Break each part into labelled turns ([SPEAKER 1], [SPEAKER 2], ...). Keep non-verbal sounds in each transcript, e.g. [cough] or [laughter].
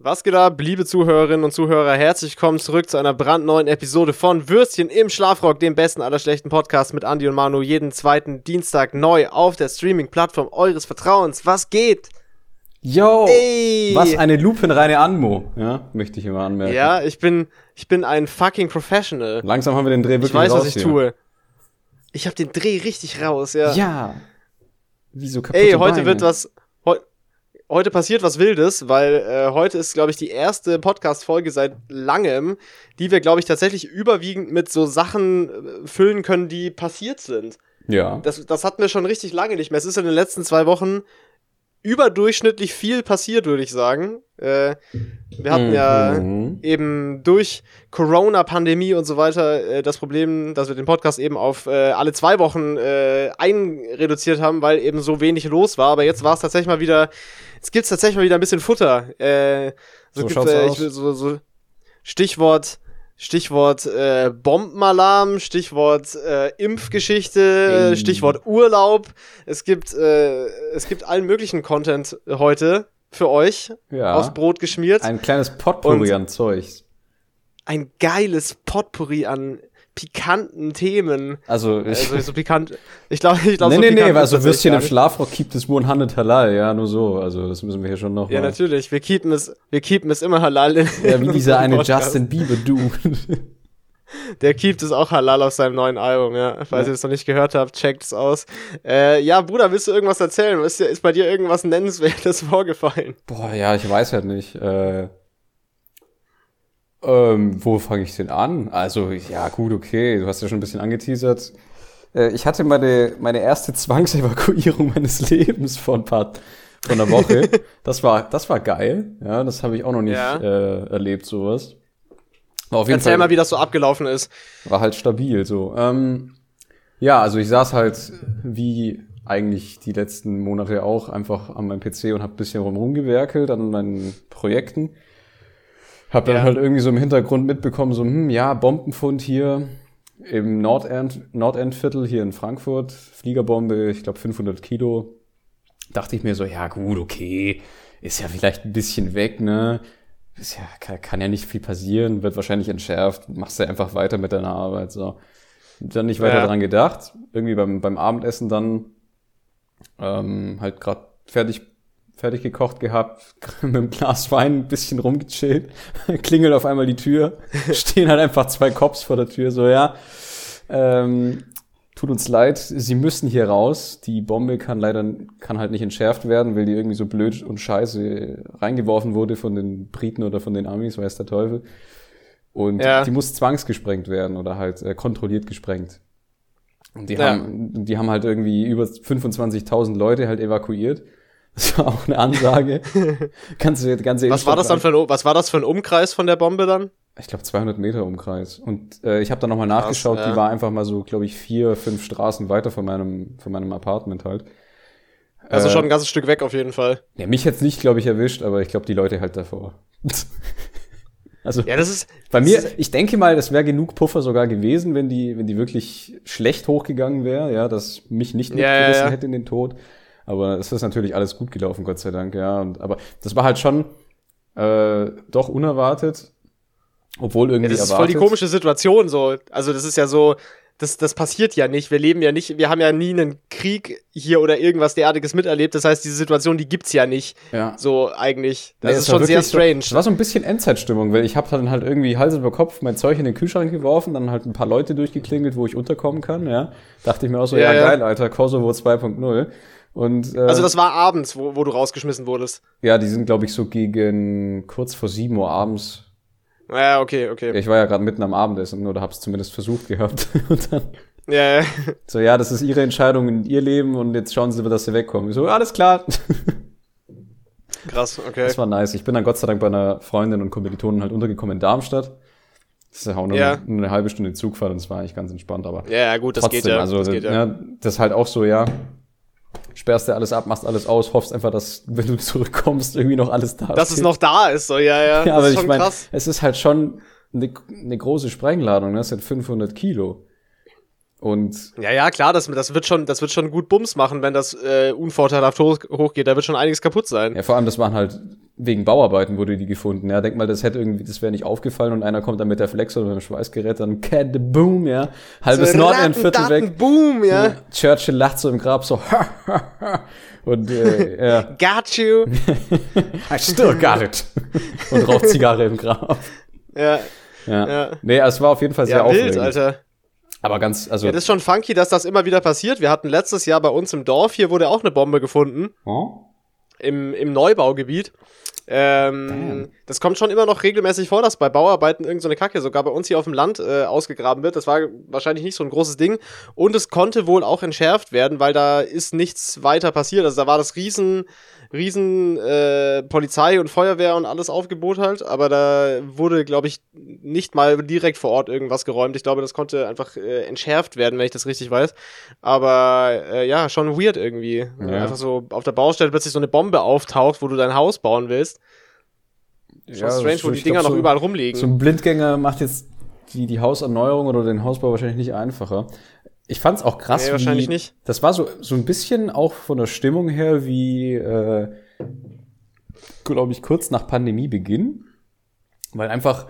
[SPEAKER 1] Was geht ab, liebe Zuhörerinnen und Zuhörer? Herzlich willkommen zurück zu einer brandneuen Episode von Würstchen im Schlafrock, dem besten aller schlechten Podcasts mit Andy und Manu, jeden zweiten Dienstag neu auf der Streaming-Plattform eures Vertrauens. Was geht?
[SPEAKER 2] Yo, Ey. was eine lupenreine Anmo, ja, möchte ich immer anmerken.
[SPEAKER 1] Ja, ich bin, ich bin ein fucking Professional.
[SPEAKER 2] Langsam haben wir den Dreh wirklich
[SPEAKER 1] Ich weiß,
[SPEAKER 2] raus
[SPEAKER 1] was ich
[SPEAKER 2] hier.
[SPEAKER 1] tue. Ich habe den Dreh richtig raus, ja.
[SPEAKER 2] Ja.
[SPEAKER 1] Wieso kaputte Ey, heute Beine? wird was, heute passiert was Wildes, weil äh, heute ist, glaube ich, die erste Podcast-Folge seit langem, die wir, glaube ich, tatsächlich überwiegend mit so Sachen äh, füllen können, die passiert sind.
[SPEAKER 2] Ja.
[SPEAKER 1] Das, das hatten wir schon richtig lange nicht mehr. Es ist in den letzten zwei Wochen überdurchschnittlich viel passiert, würde ich sagen. Äh, wir hatten mhm. ja eben durch Corona-Pandemie und so weiter äh, das Problem, dass wir den Podcast eben auf äh, alle zwei Wochen äh, einreduziert haben, weil eben so wenig los war. Aber jetzt war es tatsächlich mal wieder, jetzt gibt es tatsächlich mal wieder ein bisschen Futter. Äh, so, so gibt's, äh, ich so, so Stichwort Stichwort äh, Bombenalarm, Stichwort äh, Impfgeschichte, hey. Stichwort Urlaub. Es gibt, äh, es gibt allen möglichen Content heute für euch ja. aufs Brot geschmiert.
[SPEAKER 2] Ein kleines Potpourri Und an Zeugs.
[SPEAKER 1] Ein geiles Potpourri an pikanten Themen.
[SPEAKER 2] Also, ich,
[SPEAKER 1] also so pikant. Ich glaube, ich glaube,
[SPEAKER 2] nee, so nee, nee, also Würstchen im Schlafrock keept es 100 halal, ja, nur so. Also, das müssen wir hier schon noch.
[SPEAKER 1] Ja, mal. natürlich. Wir keepen es, wir keepen es immer halal. In,
[SPEAKER 2] ja, wie dieser eine Podcast. Justin Bieber Dude.
[SPEAKER 1] Der keept es auch halal auf seinem neuen Album, ja. Falls ja. ihr es noch nicht gehört habt, checkt es aus. Äh, ja, Bruder, willst du irgendwas erzählen? Ist, ist bei dir irgendwas Nennenswertes [laughs] vorgefallen?
[SPEAKER 2] Boah, ja, ich weiß halt nicht. Äh, ähm, wo fange ich denn an? Also, ja, gut, okay, du hast ja schon ein bisschen angeteasert. Äh, ich hatte meine, meine erste Zwangsevakuierung [laughs] meines Lebens vor ein paar, vor einer Woche. [laughs] das war, das war geil. Ja, das habe ich auch noch nicht ja. äh, erlebt, sowas.
[SPEAKER 1] War auf jeden Erzähl Fall, mal, wie das so abgelaufen ist.
[SPEAKER 2] War halt stabil, so. Ähm, ja, also ich saß halt wie eigentlich die letzten Monate auch einfach an meinem PC und habe bisschen rumgewerkelt an meinen Projekten. Hab dann ja. halt irgendwie so im Hintergrund mitbekommen, so, hm, ja, Bombenfund hier im Nordend, Nordendviertel hier in Frankfurt, Fliegerbombe, ich glaube 500 Kilo. Dachte ich mir so, ja gut, okay, ist ja vielleicht ein bisschen weg, ne? Ist ja, kann, kann ja nicht viel passieren, wird wahrscheinlich entschärft, machst du einfach weiter mit deiner Arbeit, so. Dann nicht weiter ja. dran gedacht, irgendwie beim, beim Abendessen dann ähm, halt gerade fertig fertig gekocht gehabt, [laughs] mit einem Glas Wein ein bisschen rumgechillt, [laughs] klingelt auf einmal die Tür, [laughs] stehen halt einfach zwei Cops vor der Tür, so ja, ähm, tut uns leid, sie müssen hier raus, die Bombe kann leider, kann halt nicht entschärft werden, weil die irgendwie so blöd und scheiße reingeworfen wurde von den Briten oder von den Amis, weiß der Teufel. Und ja. die muss zwangsgesprengt werden oder halt äh, kontrolliert gesprengt. Und die, ja. haben, die haben halt irgendwie über 25.000 Leute halt evakuiert. Das war auch eine Ansage. [laughs]
[SPEAKER 1] Kannst du ganze was war das dann für ein, was war das für ein Umkreis von der Bombe dann?
[SPEAKER 2] Ich glaube 200 Meter Umkreis. Und äh, ich habe dann nochmal nachgeschaut. Ja. Die war einfach mal so, glaube ich, vier, fünf Straßen weiter von meinem, von meinem Apartment halt.
[SPEAKER 1] Also äh, schon ein ganzes Stück weg auf jeden Fall.
[SPEAKER 2] Ja, mich jetzt nicht, glaube ich, erwischt, aber ich glaube die Leute halt davor. [laughs] also
[SPEAKER 1] ja, das ist
[SPEAKER 2] bei mir. Ich denke mal, das wäre genug Puffer sogar gewesen, wenn die, wenn die wirklich schlecht hochgegangen wäre, ja, dass mich nicht mitgerissen ja, ja, hätte in den Tod. Aber es ist natürlich alles gut gelaufen, Gott sei Dank, ja. Und, aber das war halt schon äh, doch unerwartet, obwohl irgendwie ja,
[SPEAKER 1] das
[SPEAKER 2] ist erwartet.
[SPEAKER 1] voll die komische Situation so. Also das ist ja so, das, das passiert ja nicht. Wir leben ja nicht, wir haben ja nie einen Krieg hier oder irgendwas derartiges miterlebt. Das heißt, diese Situation, die gibt's ja nicht.
[SPEAKER 2] Ja.
[SPEAKER 1] So eigentlich. Das nee, ist schon sehr strange.
[SPEAKER 2] So, das war so ein bisschen Endzeitstimmung, weil ich habe dann halt irgendwie Hals über Kopf mein Zeug in den Kühlschrank geworfen, dann halt ein paar Leute durchgeklingelt, wo ich unterkommen kann, ja. Dachte ich mir auch so, ja, ja geil, Alter, Kosovo 2.0. Und, äh,
[SPEAKER 1] also das war abends, wo, wo du rausgeschmissen wurdest.
[SPEAKER 2] Ja, die sind, glaube ich, so gegen kurz vor sieben Uhr abends.
[SPEAKER 1] Ja, okay, okay.
[SPEAKER 2] Ich war ja gerade mitten am Abendessen oder hab's zumindest versucht gehabt. [laughs] und dann
[SPEAKER 1] ja, ja.
[SPEAKER 2] So, ja, das ist ihre Entscheidung in ihr Leben und jetzt schauen sie, dass sie wegkommen. Ich so, alles klar.
[SPEAKER 1] Krass, okay.
[SPEAKER 2] Das war nice. Ich bin dann Gott sei Dank bei einer Freundin und Kommilitonen halt untergekommen in Darmstadt. Das ist ja auch nur, ja. eine, eine halbe Stunde Zugfahrt und es war eigentlich ganz entspannt, aber.
[SPEAKER 1] Ja, ja gut, das trotzdem, geht ja.
[SPEAKER 2] Also,
[SPEAKER 1] das, geht ja.
[SPEAKER 2] ja. das ist halt auch so, ja sperrst dir alles ab, machst alles aus, hoffst einfach, dass, wenn du [laughs] zurückkommst, irgendwie noch alles da
[SPEAKER 1] ist. Dass es noch da ist, so, ja, ja.
[SPEAKER 2] ja aber ich meine, es ist halt schon eine, eine große Sprengladung, ne? das sind 500 Kilo. Und
[SPEAKER 1] ja, ja, klar, das, das, wird schon, das wird schon gut Bums machen, wenn das äh, unvorteilhaft hoch, hochgeht. Da wird schon einiges kaputt sein.
[SPEAKER 2] Ja, vor allem, das waren halt wegen Bauarbeiten wurde die gefunden. Ja, denk mal, das hätte irgendwie, das wäre nicht aufgefallen und einer kommt dann mit der Flex oder mit dem Schweißgerät, dann cat the boom, ja. Halbes so Nordendviertel weg.
[SPEAKER 1] Boom, ja. ja.
[SPEAKER 2] Churchill lacht so im Grab so, [laughs] und äh, ja. [laughs]
[SPEAKER 1] Got you. [laughs]
[SPEAKER 2] I still got it. und raucht Zigarre im Grab.
[SPEAKER 1] Ja.
[SPEAKER 2] Ja. ja. Nee, es war auf jeden Fall sehr ja, wild, aufregend.
[SPEAKER 1] Alter.
[SPEAKER 2] Aber ganz, also.
[SPEAKER 1] Ja, das ist schon funky, dass das immer wieder passiert. Wir hatten letztes Jahr bei uns im Dorf, hier wurde auch eine Bombe gefunden. Oh? Im, Im Neubaugebiet. Ähm, das kommt schon immer noch regelmäßig vor, dass bei Bauarbeiten irgendeine so Kacke sogar bei uns hier auf dem Land äh, ausgegraben wird. Das war wahrscheinlich nicht so ein großes Ding. Und es konnte wohl auch entschärft werden, weil da ist nichts weiter passiert. Also da war das riesen riesen äh, Polizei und Feuerwehr und alles Aufgebot halt, aber da wurde, glaube ich, nicht mal direkt vor Ort irgendwas geräumt. Ich glaube, das konnte einfach äh, entschärft werden, wenn ich das richtig weiß. Aber äh, ja, schon weird irgendwie. Ja. Einfach so auf der Baustelle plötzlich so eine Bombe auftaucht, wo du dein Haus bauen willst. Schon ja, strange, wo die Dinger glaub, noch so, überall rumliegen.
[SPEAKER 2] So ein Blindgänger macht jetzt die, die Hauserneuerung oder den Hausbau wahrscheinlich nicht einfacher. Ich fand's auch krass.
[SPEAKER 1] Nee, wahrscheinlich wie, nicht.
[SPEAKER 2] Das war so, so ein bisschen auch von der Stimmung her wie, äh, glaube ich, kurz nach Pandemiebeginn. Weil einfach,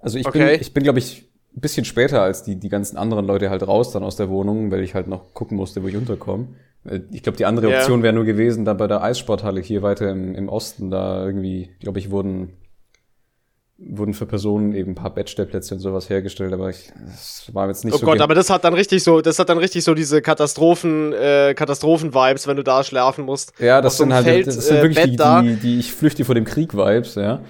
[SPEAKER 2] also ich okay. bin, ich bin, glaube ich, ein bisschen später als die, die ganzen anderen Leute halt raus dann aus der Wohnung, weil ich halt noch gucken musste, wo ich unterkomme. Ich glaube, die andere Option yeah. wäre nur gewesen, da bei der Eissporthalle hier weiter im, im Osten, da irgendwie, glaube ich, wurden wurden für Personen eben ein paar Bettstellplätze und sowas hergestellt, aber ich, das war jetzt nicht
[SPEAKER 1] oh
[SPEAKER 2] so.
[SPEAKER 1] Oh Gott, aber das hat dann richtig so, das hat dann richtig so diese Katastrophen, äh, Katastrophen-Vibes, wenn du da schlafen musst.
[SPEAKER 2] Ja, das sind halt, Feld, das sind äh, wirklich die, die, die ich flüchte vor dem Krieg-Vibes, ja.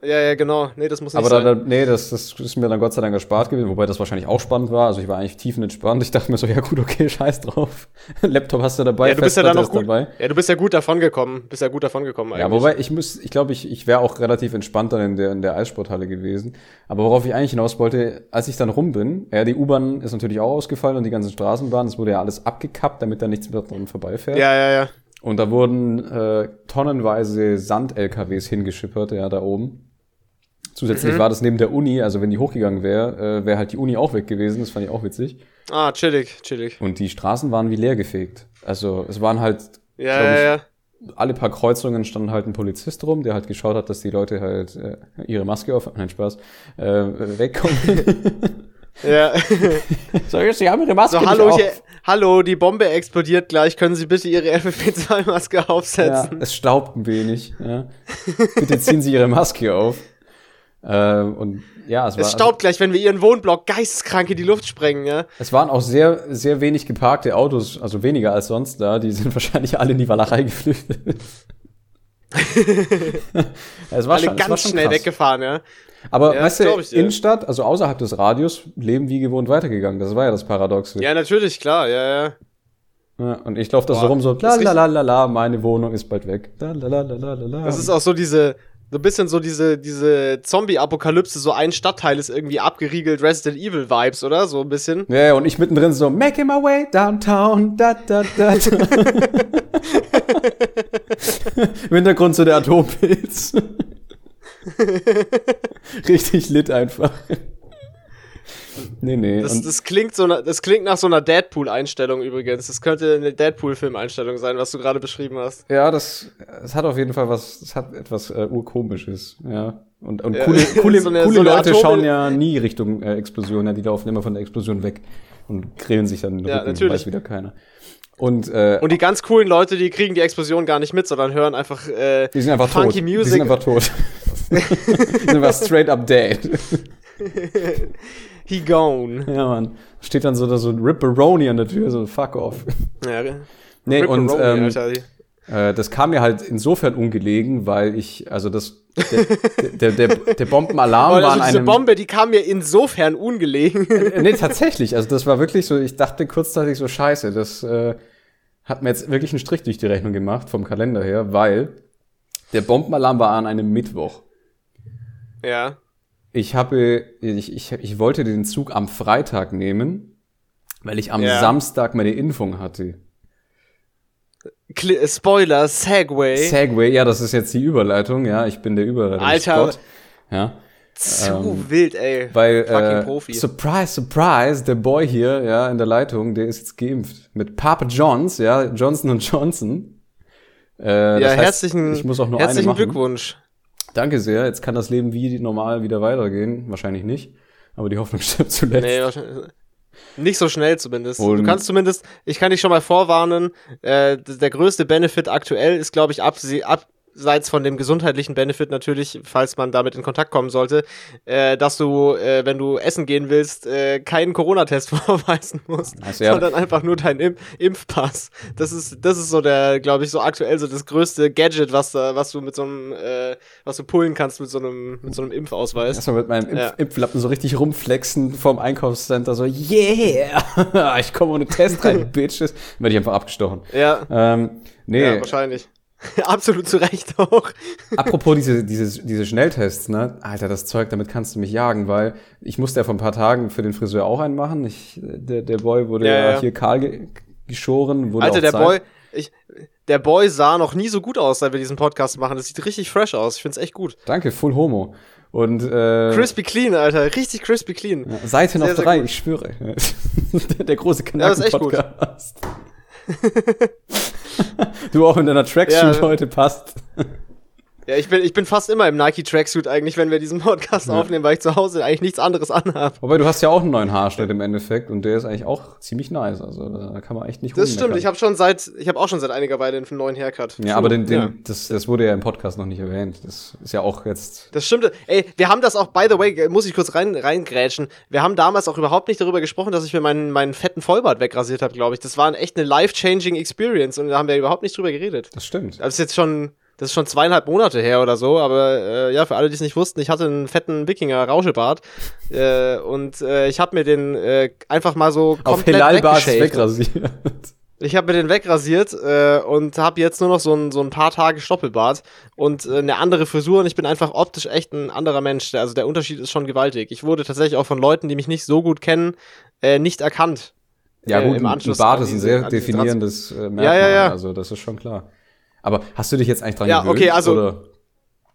[SPEAKER 1] Ja, ja, genau. Nee, das muss nicht
[SPEAKER 2] Aber
[SPEAKER 1] sein.
[SPEAKER 2] Da, da, nee, das, das ist mir dann Gott sei Dank erspart gewesen, wobei das wahrscheinlich auch spannend war. Also ich war eigentlich tiefenentspannt. Ich dachte mir so, ja gut, okay, [laughs] scheiß drauf. Laptop hast du dabei,
[SPEAKER 1] ja, du bist ja dann noch gut, dabei. Ja, du bist ja gut davon gekommen. Bist ja gut davon gekommen
[SPEAKER 2] eigentlich. Ja, wobei ich muss, ich glaube, ich, ich wäre auch relativ entspannt dann in der, in der Eissporthalle gewesen. Aber worauf ich eigentlich hinaus wollte, als ich dann rum bin, ja, die U-Bahn ist natürlich auch ausgefallen und die ganzen Straßenbahnen, es wurde ja alles abgekappt, damit da nichts mehr dran vorbeifährt.
[SPEAKER 1] Ja, ja, ja.
[SPEAKER 2] Und da wurden äh, tonnenweise Sand-LKWs hingeschippert, ja, da oben. Zusätzlich mhm. war das neben der Uni, also wenn die hochgegangen wäre, äh, wäre halt die Uni auch weg gewesen. Das fand ich auch witzig.
[SPEAKER 1] Ah, chillig, chillig.
[SPEAKER 2] Und die Straßen waren wie leer gefegt. Also es waren halt,
[SPEAKER 1] ja, ja, ja.
[SPEAKER 2] alle paar Kreuzungen stand halt ein Polizist rum, der halt geschaut hat, dass die Leute halt äh, ihre Maske auf, nein Spaß, äh, wegkommen. [laughs]
[SPEAKER 1] ja. [laughs]
[SPEAKER 2] so, Sie haben Ihre Maske
[SPEAKER 1] so, hallo, hier, hallo, die Bombe explodiert gleich. Können Sie bitte Ihre FFP2-Maske aufsetzen?
[SPEAKER 2] Ja, es staubt ein wenig. Ja. bitte ziehen Sie Ihre Maske auf. Äh, und ja,
[SPEAKER 1] es, es war. Staubt also, gleich, wenn wir ihren Wohnblock geisteskrank in die Luft sprengen, ja.
[SPEAKER 2] Es waren auch sehr, sehr wenig geparkte Autos, also weniger als sonst da. Die sind [laughs] wahrscheinlich alle in die Walachei geflüchtet. [laughs]
[SPEAKER 1] es war alle schon, ganz war schon schnell krass. weggefahren, ja.
[SPEAKER 2] Aber ja, weißt du, Innenstadt, also außerhalb des Radios, leben wie gewohnt weitergegangen. Das war ja das Paradoxe.
[SPEAKER 1] Ja, natürlich, klar, ja, ja.
[SPEAKER 2] Ja, und ich laufe da so rum so, la la la la la, meine Wohnung ist bald weg. La, la, la, la, la, la.
[SPEAKER 1] Das ist auch so diese, so ein bisschen so diese, diese Zombie-Apokalypse, so ein Stadtteil ist irgendwie abgeriegelt, Resident Evil-Vibes, oder? So ein bisschen.
[SPEAKER 2] Ja, und ich mittendrin so, making my way downtown, da, da, da. [laughs] Im Hintergrund so der Atompilz. [laughs] Richtig lit einfach. Nee, nee.
[SPEAKER 1] Das, das, klingt so, das klingt nach so einer Deadpool-Einstellung übrigens. Das könnte eine Deadpool-Film-Einstellung sein, was du gerade beschrieben hast.
[SPEAKER 2] Ja, das, das hat auf jeden Fall was, das hat etwas äh, urkomisches, ja. Und, und ja. coole, [laughs] coole, so eine, coole so Leute Atome schauen ja nie Richtung äh, Explosion, ja, die laufen immer von der Explosion weg und grillen sich dann in den
[SPEAKER 1] ja,
[SPEAKER 2] Rücken,
[SPEAKER 1] natürlich.
[SPEAKER 2] weiß wieder keiner. Und, äh,
[SPEAKER 1] und die ganz coolen Leute, die kriegen die Explosion gar nicht mit, sondern hören einfach, äh,
[SPEAKER 2] die sind einfach funky
[SPEAKER 1] tot. Music. Die
[SPEAKER 2] sind einfach tot. [laughs] die sind einfach straight up dead. [laughs]
[SPEAKER 1] He gone. [laughs]
[SPEAKER 2] Ja, Mann. Steht dann so da so ein Ripperoni an der Tür, so fuck off. Ja, nee, und ähm, äh, das kam mir halt insofern ungelegen, weil ich, also das, der, der, der, der Bombenalarm also war an
[SPEAKER 1] diese Bombe, die kam mir insofern ungelegen.
[SPEAKER 2] Äh, nee, tatsächlich. Also das war wirklich so, ich dachte kurzzeitig so, scheiße, das äh, hat mir jetzt wirklich einen Strich durch die Rechnung gemacht, vom Kalender her, weil der Bombenalarm war an einem Mittwoch.
[SPEAKER 1] Ja.
[SPEAKER 2] Ich habe, ich, ich, ich wollte den Zug am Freitag nehmen, weil ich am ja. Samstag meine Impfung hatte.
[SPEAKER 1] Kli Spoiler, Segway.
[SPEAKER 2] Segway, ja, das ist jetzt die Überleitung, ja, ich bin der Überleitung.
[SPEAKER 1] Alter.
[SPEAKER 2] Ja.
[SPEAKER 1] Zu ähm, wild, ey.
[SPEAKER 2] Weil, Fucking äh, Profi. surprise, surprise, der Boy hier, ja, in der Leitung, der ist jetzt geimpft. Mit Papa Johns, ja, Johnson Johnson.
[SPEAKER 1] Äh, ja, heißt, herzlichen,
[SPEAKER 2] ich muss auch nur
[SPEAKER 1] herzlichen Glückwunsch.
[SPEAKER 2] Danke sehr. Jetzt kann das Leben wie normal wieder weitergehen. Wahrscheinlich nicht. Aber die Hoffnung [laughs] stirbt zuletzt. Nee, wahrscheinlich.
[SPEAKER 1] Nicht so schnell zumindest. Und du kannst zumindest, ich kann dich schon mal vorwarnen, äh, der größte Benefit aktuell ist, glaube ich, ab, ab, abseits von dem gesundheitlichen Benefit natürlich, falls man damit in Kontakt kommen sollte, äh, dass du, äh, wenn du essen gehen willst, äh, keinen Corona-Test [laughs] vorweisen musst, also, ja. sondern einfach nur deinen Imp Impfpass. Das ist, das ist so der, glaube ich, so aktuell so das größte Gadget, was da, was du mit so einem, äh, was du pullen kannst mit so einem, mit so einem Impfausweis.
[SPEAKER 2] Erstmal mit meinem Impf ja. Impflappen so richtig rumflexen vorm Einkaufscenter, so, yeah! [laughs] ich komme ohne Test rein, [laughs] Bitches. Werde ich einfach abgestochen.
[SPEAKER 1] Ja.
[SPEAKER 2] Ähm, nee. Ja,
[SPEAKER 1] wahrscheinlich. [laughs] Absolut zu Recht auch.
[SPEAKER 2] Apropos diese, [laughs] diese, diese Schnelltests, ne? Alter, das Zeug, damit kannst du mich jagen, weil ich musste ja vor ein paar Tagen für den Friseur auch einen machen. Ich, der, der Boy wurde ja, ja, hier kahl ge geschoren. Wurde
[SPEAKER 1] Alter, der Zeit. Boy, ich, der Boy sah noch nie so gut aus, seit wir diesen Podcast machen. Das sieht richtig fresh aus. Ich find's echt gut.
[SPEAKER 2] Danke, full homo. Und, äh,
[SPEAKER 1] crispy clean, Alter. Richtig crispy clean.
[SPEAKER 2] Ja, Seite noch drei, ich schwöre. der, [laughs] der große Kanaken-Podcast. Ja, du auch in deiner Tracksuit ja. heute passt.
[SPEAKER 1] Ja, ich bin, ich bin fast immer im Nike Tracksuit eigentlich, wenn wir diesen Podcast ja. aufnehmen, weil ich zu Hause eigentlich nichts anderes anhabe.
[SPEAKER 2] Wobei du hast ja auch einen neuen Haarschnitt im Endeffekt und der ist eigentlich auch ziemlich nice. Also da kann man echt nicht
[SPEAKER 1] Das stimmt, ich habe schon seit, ich habe auch schon seit einiger Weile einen neuen Haircut.
[SPEAKER 2] Ja, aber den, den, ja. Das, das wurde ja im Podcast noch nicht erwähnt. Das ist ja auch jetzt.
[SPEAKER 1] Das stimmt. Ey, wir haben das auch, by the way, muss ich kurz rein, reingrätschen. Wir haben damals auch überhaupt nicht darüber gesprochen, dass ich mir meinen, meinen fetten Vollbart wegrasiert habe, glaube ich. Das war echt eine life-changing Experience und da haben wir überhaupt nicht drüber geredet.
[SPEAKER 2] Das stimmt.
[SPEAKER 1] Das ist jetzt schon das ist schon zweieinhalb Monate her oder so, aber äh, ja, für alle, die es nicht wussten, ich hatte einen fetten Wikinger-Rauschebart äh, und äh, ich habe mir den äh, einfach mal so
[SPEAKER 2] komplett Auf wegrasiert.
[SPEAKER 1] Ich habe mir den wegrasiert äh, und habe jetzt nur noch so ein, so ein paar Tage Stoppelbart und äh, eine andere Frisur und ich bin einfach optisch echt ein anderer Mensch. Also der Unterschied ist schon gewaltig. Ich wurde tatsächlich auch von Leuten, die mich nicht so gut kennen, äh, nicht erkannt.
[SPEAKER 2] Ja gut, äh, im Anschluss ein Bart ist ein sehr definierendes äh, Merkmal, ja, ja, ja. also das ist schon klar. Aber hast du dich jetzt eigentlich dran ja, gewöhnt? Ja, okay, also. Oder?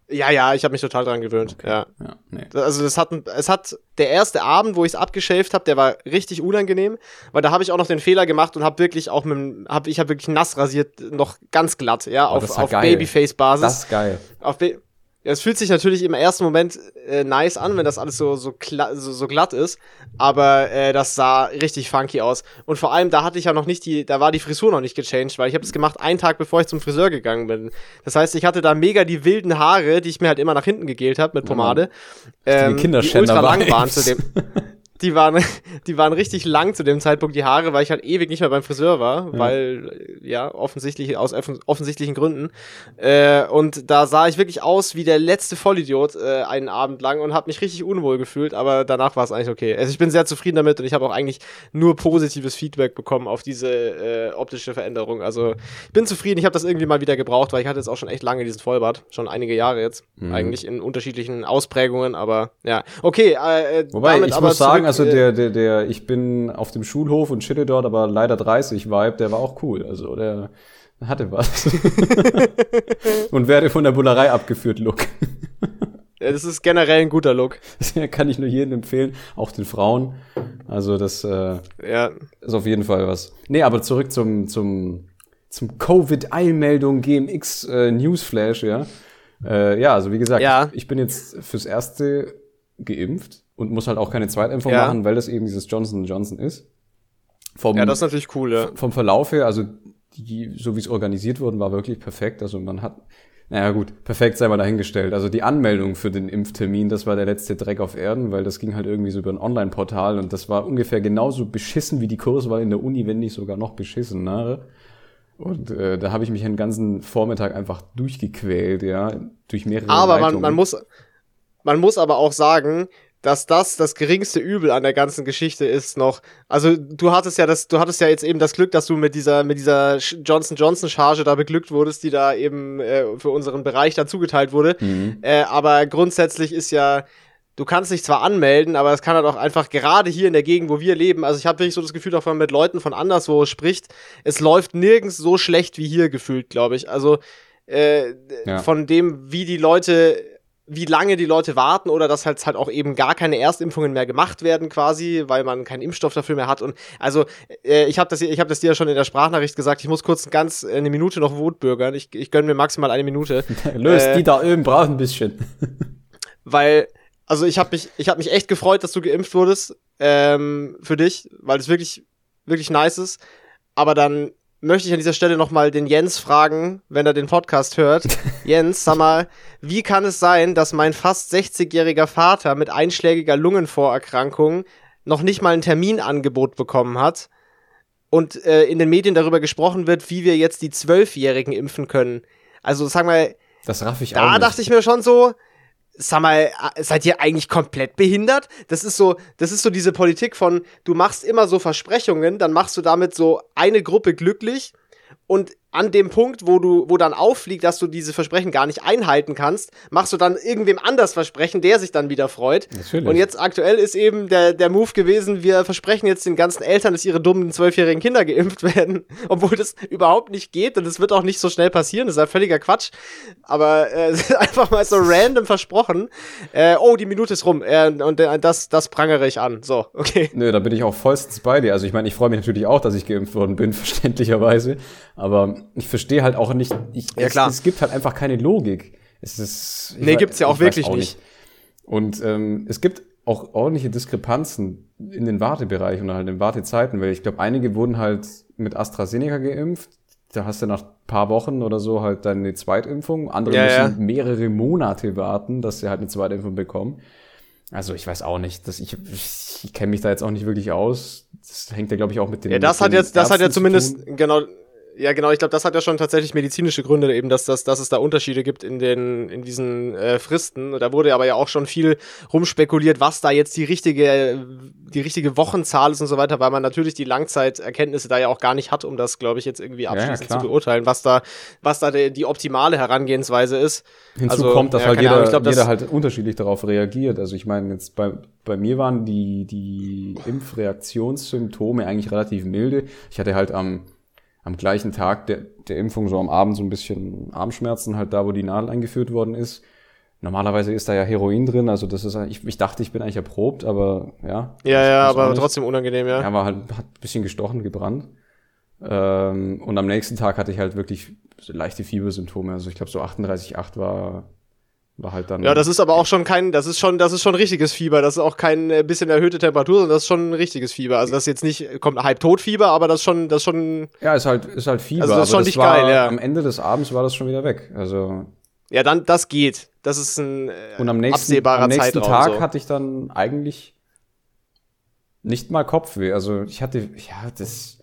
[SPEAKER 1] Ja, ja, ich habe mich total dran gewöhnt. Okay. Ja. ja nee. Also das hat, es hat der erste Abend, wo ich es abgeschäft habe, der war richtig unangenehm, weil da habe ich auch noch den Fehler gemacht und habe wirklich auch mit, hab, ich habe wirklich nass rasiert, noch ganz glatt, ja, oh, auf, auf Babyface-Basis.
[SPEAKER 2] Das ist geil.
[SPEAKER 1] Auf Ba ja, es fühlt sich natürlich im ersten Moment äh, nice an, wenn das alles so, so, so, so glatt ist, aber äh, das sah richtig funky aus. Und vor allem, da hatte ich ja noch nicht die, da war die Frisur noch nicht gechanged, weil ich habe das gemacht einen Tag bevor ich zum Friseur gegangen bin. Das heißt, ich hatte da mega die wilden Haare, die ich mir halt immer nach hinten gegelt habe mit Pomade.
[SPEAKER 2] Ähm, die, die ultra
[SPEAKER 1] lang waren zu dem. [laughs] die waren, [laughs] die waren richtig lang zu dem Zeitpunkt, die Haare, weil ich halt ewig nicht mehr beim Friseur war, ja. weil, ja, offensichtlich, aus offensichtlichen Gründen. Äh, und da sah ich wirklich aus wie der letzte Vollidiot äh, einen Abend lang und habe mich richtig unwohl gefühlt, aber danach war es eigentlich okay. Also ich bin sehr zufrieden damit und ich habe auch eigentlich nur positives Feedback bekommen auf diese äh, optische Veränderung. Also ich bin zufrieden, ich habe das irgendwie mal wieder gebraucht, weil ich hatte jetzt auch schon echt lange diesen Vollbart, schon einige Jahre jetzt, mhm. eigentlich in unterschiedlichen Ausprägungen, aber ja, okay.
[SPEAKER 2] Äh, äh Wobei, ich muss sagen, also der, der, der, ich bin auf dem Schulhof und chitte dort, aber leider 30 Vibe, der war auch cool. Also der hatte was. [laughs] und werde von der Bullerei abgeführt, Look.
[SPEAKER 1] ja, das ist generell ein guter Look.
[SPEAKER 2] Das kann ich nur jedem empfehlen, auch den Frauen. Also das äh, ja. ist auf jeden Fall was. Nee, aber zurück zum, zum, zum Covid-Eilmeldung GMX äh, Newsflash, ja. Äh, ja, also wie gesagt, ja. ich, ich bin jetzt fürs erste geimpft und muss halt auch keine Zweitimpfung ja. machen, weil das eben dieses Johnson Johnson ist.
[SPEAKER 1] Vom, ja, das ist natürlich cool, ja.
[SPEAKER 2] Vom Verlauf her, also die, so wie es organisiert worden, war wirklich perfekt. Also man hat, naja gut, perfekt sei mal dahingestellt. Also die Anmeldung für den Impftermin, das war der letzte Dreck auf Erden, weil das ging halt irgendwie so über ein Online-Portal und das war ungefähr genauso beschissen wie die Kurswahl in der Uni, wenn nicht sogar noch beschissen. Ne? Und äh, da habe ich mich den ganzen Vormittag einfach durchgequält, ja, durch mehrere
[SPEAKER 1] Aber man, man muss, man muss aber auch sagen, dass das das geringste Übel an der ganzen Geschichte ist noch. Also du hattest ja das, du hattest ja jetzt eben das Glück, dass du mit dieser mit dieser Johnson Johnson Charge da beglückt wurdest, die da eben äh, für unseren Bereich da zugeteilt wurde. Mhm. Äh, aber grundsätzlich ist ja Du kannst dich zwar anmelden, aber es kann halt auch einfach gerade hier in der Gegend, wo wir leben, also ich habe wirklich so das Gefühl, auch wenn man mit Leuten von anderswo spricht, es läuft nirgends so schlecht wie hier gefühlt, glaube ich. Also äh, ja. von dem, wie die Leute wie lange die Leute warten oder dass halt halt auch eben gar keine Erstimpfungen mehr gemacht werden quasi, weil man keinen Impfstoff dafür mehr hat und also äh, ich habe das ich habe das dir ja schon in der Sprachnachricht gesagt, ich muss kurz ganz äh, eine Minute noch Wutbürgern. Ich, ich gönn mir maximal eine Minute. [laughs]
[SPEAKER 2] Löst äh, die da oben braucht ein bisschen. [laughs]
[SPEAKER 1] weil also ich habe mich ich habe mich echt gefreut, dass du geimpft wurdest ähm, für dich, weil es wirklich wirklich nice ist, aber dann möchte ich an dieser Stelle nochmal den Jens fragen, wenn er den Podcast hört. [laughs] Jens, sag mal, wie kann es sein, dass mein fast 60-jähriger Vater mit einschlägiger Lungenvorerkrankung noch nicht mal ein Terminangebot bekommen hat und äh, in den Medien darüber gesprochen wird, wie wir jetzt die Zwölfjährigen impfen können? Also sag mal,
[SPEAKER 2] das raff ich
[SPEAKER 1] da
[SPEAKER 2] auch
[SPEAKER 1] nicht. dachte ich mir schon so, sag mal, seid ihr eigentlich komplett behindert? Das ist so, das ist so diese Politik von, du machst immer so Versprechungen, dann machst du damit so eine Gruppe glücklich und an dem Punkt, wo du, wo dann auffliegt, dass du diese Versprechen gar nicht einhalten kannst, machst du dann irgendwem anders Versprechen, der sich dann wieder freut. Natürlich. Und jetzt aktuell ist eben der, der Move gewesen, wir versprechen jetzt den ganzen Eltern, dass ihre dummen zwölfjährigen Kinder geimpft werden, [laughs] obwohl das überhaupt nicht geht und es wird auch nicht so schnell passieren, das ist ja völliger Quatsch. Aber äh, [laughs] es ist einfach mal so random versprochen. Äh, oh, die Minute ist rum äh, und äh, das, das prangere ich an. So, okay.
[SPEAKER 2] Nö, da bin ich auch vollstens bei dir. Also ich meine, ich freue mich natürlich auch, dass ich geimpft worden bin, [laughs] verständlicherweise. Aber ich verstehe halt auch nicht, ich,
[SPEAKER 1] ja, klar.
[SPEAKER 2] Es, es, gibt halt einfach keine Logik. Es ist,
[SPEAKER 1] nee, weiß, gibt's ja auch wirklich auch nicht. nicht.
[SPEAKER 2] Und ähm, es gibt auch ordentliche Diskrepanzen in den Wartebereichen und halt in Wartezeiten, weil ich glaube, einige wurden halt mit AstraZeneca geimpft. Da hast du nach paar Wochen oder so halt deine Zweitimpfung. Andere ja, müssen ja. mehrere Monate warten, dass sie halt eine Zweitimpfung bekommen. Also ich weiß auch nicht, dass ich, ich, ich kenne mich da jetzt auch nicht wirklich aus. Das hängt ja, glaube ich, auch mit den.
[SPEAKER 1] Ja, das hat jetzt, das hat ja zumindest, genau, ja, genau, ich glaube, das hat ja schon tatsächlich medizinische Gründe, eben, dass, dass, dass es da Unterschiede gibt in, den, in diesen äh, Fristen. Da wurde aber ja auch schon viel rumspekuliert, was da jetzt die richtige, die richtige Wochenzahl ist und so weiter, weil man natürlich die Langzeiterkenntnisse da ja auch gar nicht hat, um das, glaube ich, jetzt irgendwie abschließend ja, ja, zu beurteilen, was da, was da die, die optimale Herangehensweise ist.
[SPEAKER 2] Hinzu also, kommt, dass ja, halt jeder, Ahnung, glaub, jeder halt unterschiedlich darauf reagiert. Also ich meine, jetzt bei, bei mir waren die, die Impfreaktionssymptome eigentlich relativ milde. Ich hatte halt am am gleichen Tag der, der Impfung so am Abend so ein bisschen Armschmerzen halt da, wo die Nadel eingeführt worden ist. Normalerweise ist da ja Heroin drin, also das ist ich, ich dachte, ich bin eigentlich erprobt, aber ja.
[SPEAKER 1] Ja, ja, aber trotzdem unangenehm, ja.
[SPEAKER 2] Ja, war halt, hat ein bisschen gestochen, gebrannt. Ähm, und am nächsten Tag hatte ich halt wirklich so leichte Fiebersymptome. Also ich glaube so 38,8 war war halt dann.
[SPEAKER 1] Ja, das ist aber auch schon kein, das ist schon, das ist schon richtiges Fieber. Das ist auch kein äh, bisschen erhöhte Temperatur, sondern das ist schon ein richtiges Fieber. Also das ist jetzt nicht, kommt halb tot Fieber, aber das ist schon, das ist schon.
[SPEAKER 2] Ja, ist halt, ist halt Fieber.
[SPEAKER 1] Also das ist schon das nicht geil, ja.
[SPEAKER 2] Am Ende des Abends war das schon wieder weg. Also.
[SPEAKER 1] Ja, dann, das geht. Das ist ein äh,
[SPEAKER 2] Und am nächsten, absehbarer am nächsten Zeitraum, Tag so. hatte ich dann eigentlich nicht mal Kopfweh. Also ich hatte, ja, das,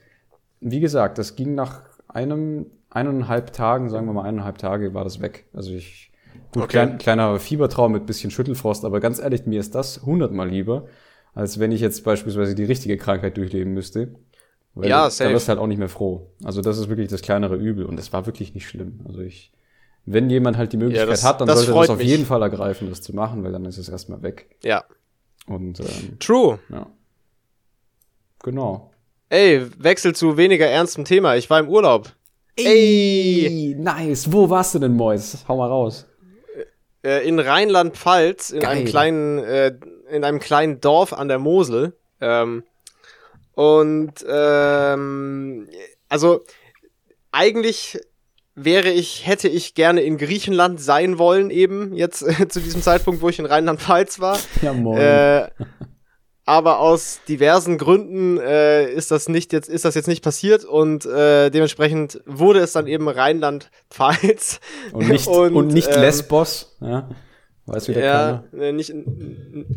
[SPEAKER 2] wie gesagt, das ging nach einem, eineinhalb Tagen, sagen wir mal eineinhalb Tage, war das weg. Also ich Gut, okay. klein, kleiner Fiebertraum mit bisschen Schüttelfrost, aber ganz ehrlich, mir ist das hundertmal lieber, als wenn ich jetzt beispielsweise die richtige Krankheit durchleben müsste. Weil ja, safe. da wirst du halt auch nicht mehr froh. Also das ist wirklich das kleinere Übel und es war wirklich nicht schlimm. Also ich, wenn jemand halt die Möglichkeit ja, das, hat, dann das sollte das auf mich. jeden Fall ergreifen, das zu machen, weil dann ist es erstmal weg.
[SPEAKER 1] Ja.
[SPEAKER 2] Und ähm,
[SPEAKER 1] True.
[SPEAKER 2] Ja. Genau.
[SPEAKER 1] Ey, Wechsel zu weniger ernstem Thema. Ich war im Urlaub.
[SPEAKER 2] Ey, Ey. nice. Wo warst du denn, Mois? Hau mal raus
[SPEAKER 1] äh, in Rheinland-Pfalz, in einem kleinen, äh, in einem kleinen Dorf an der Mosel. Ähm, und ähm, also eigentlich wäre ich, hätte ich gerne in Griechenland sein wollen, eben jetzt äh, [laughs] zu diesem Zeitpunkt, wo ich in Rheinland-Pfalz war.
[SPEAKER 2] Ja, moin. Äh,
[SPEAKER 1] aber aus diversen Gründen äh, ist das nicht jetzt ist das jetzt nicht passiert und äh, dementsprechend wurde es dann eben Rheinland-Pfalz
[SPEAKER 2] und nicht [laughs] und, und nicht ähm, Lesbos, ja.
[SPEAKER 1] Weiß wieder ja, keiner. Äh, nicht,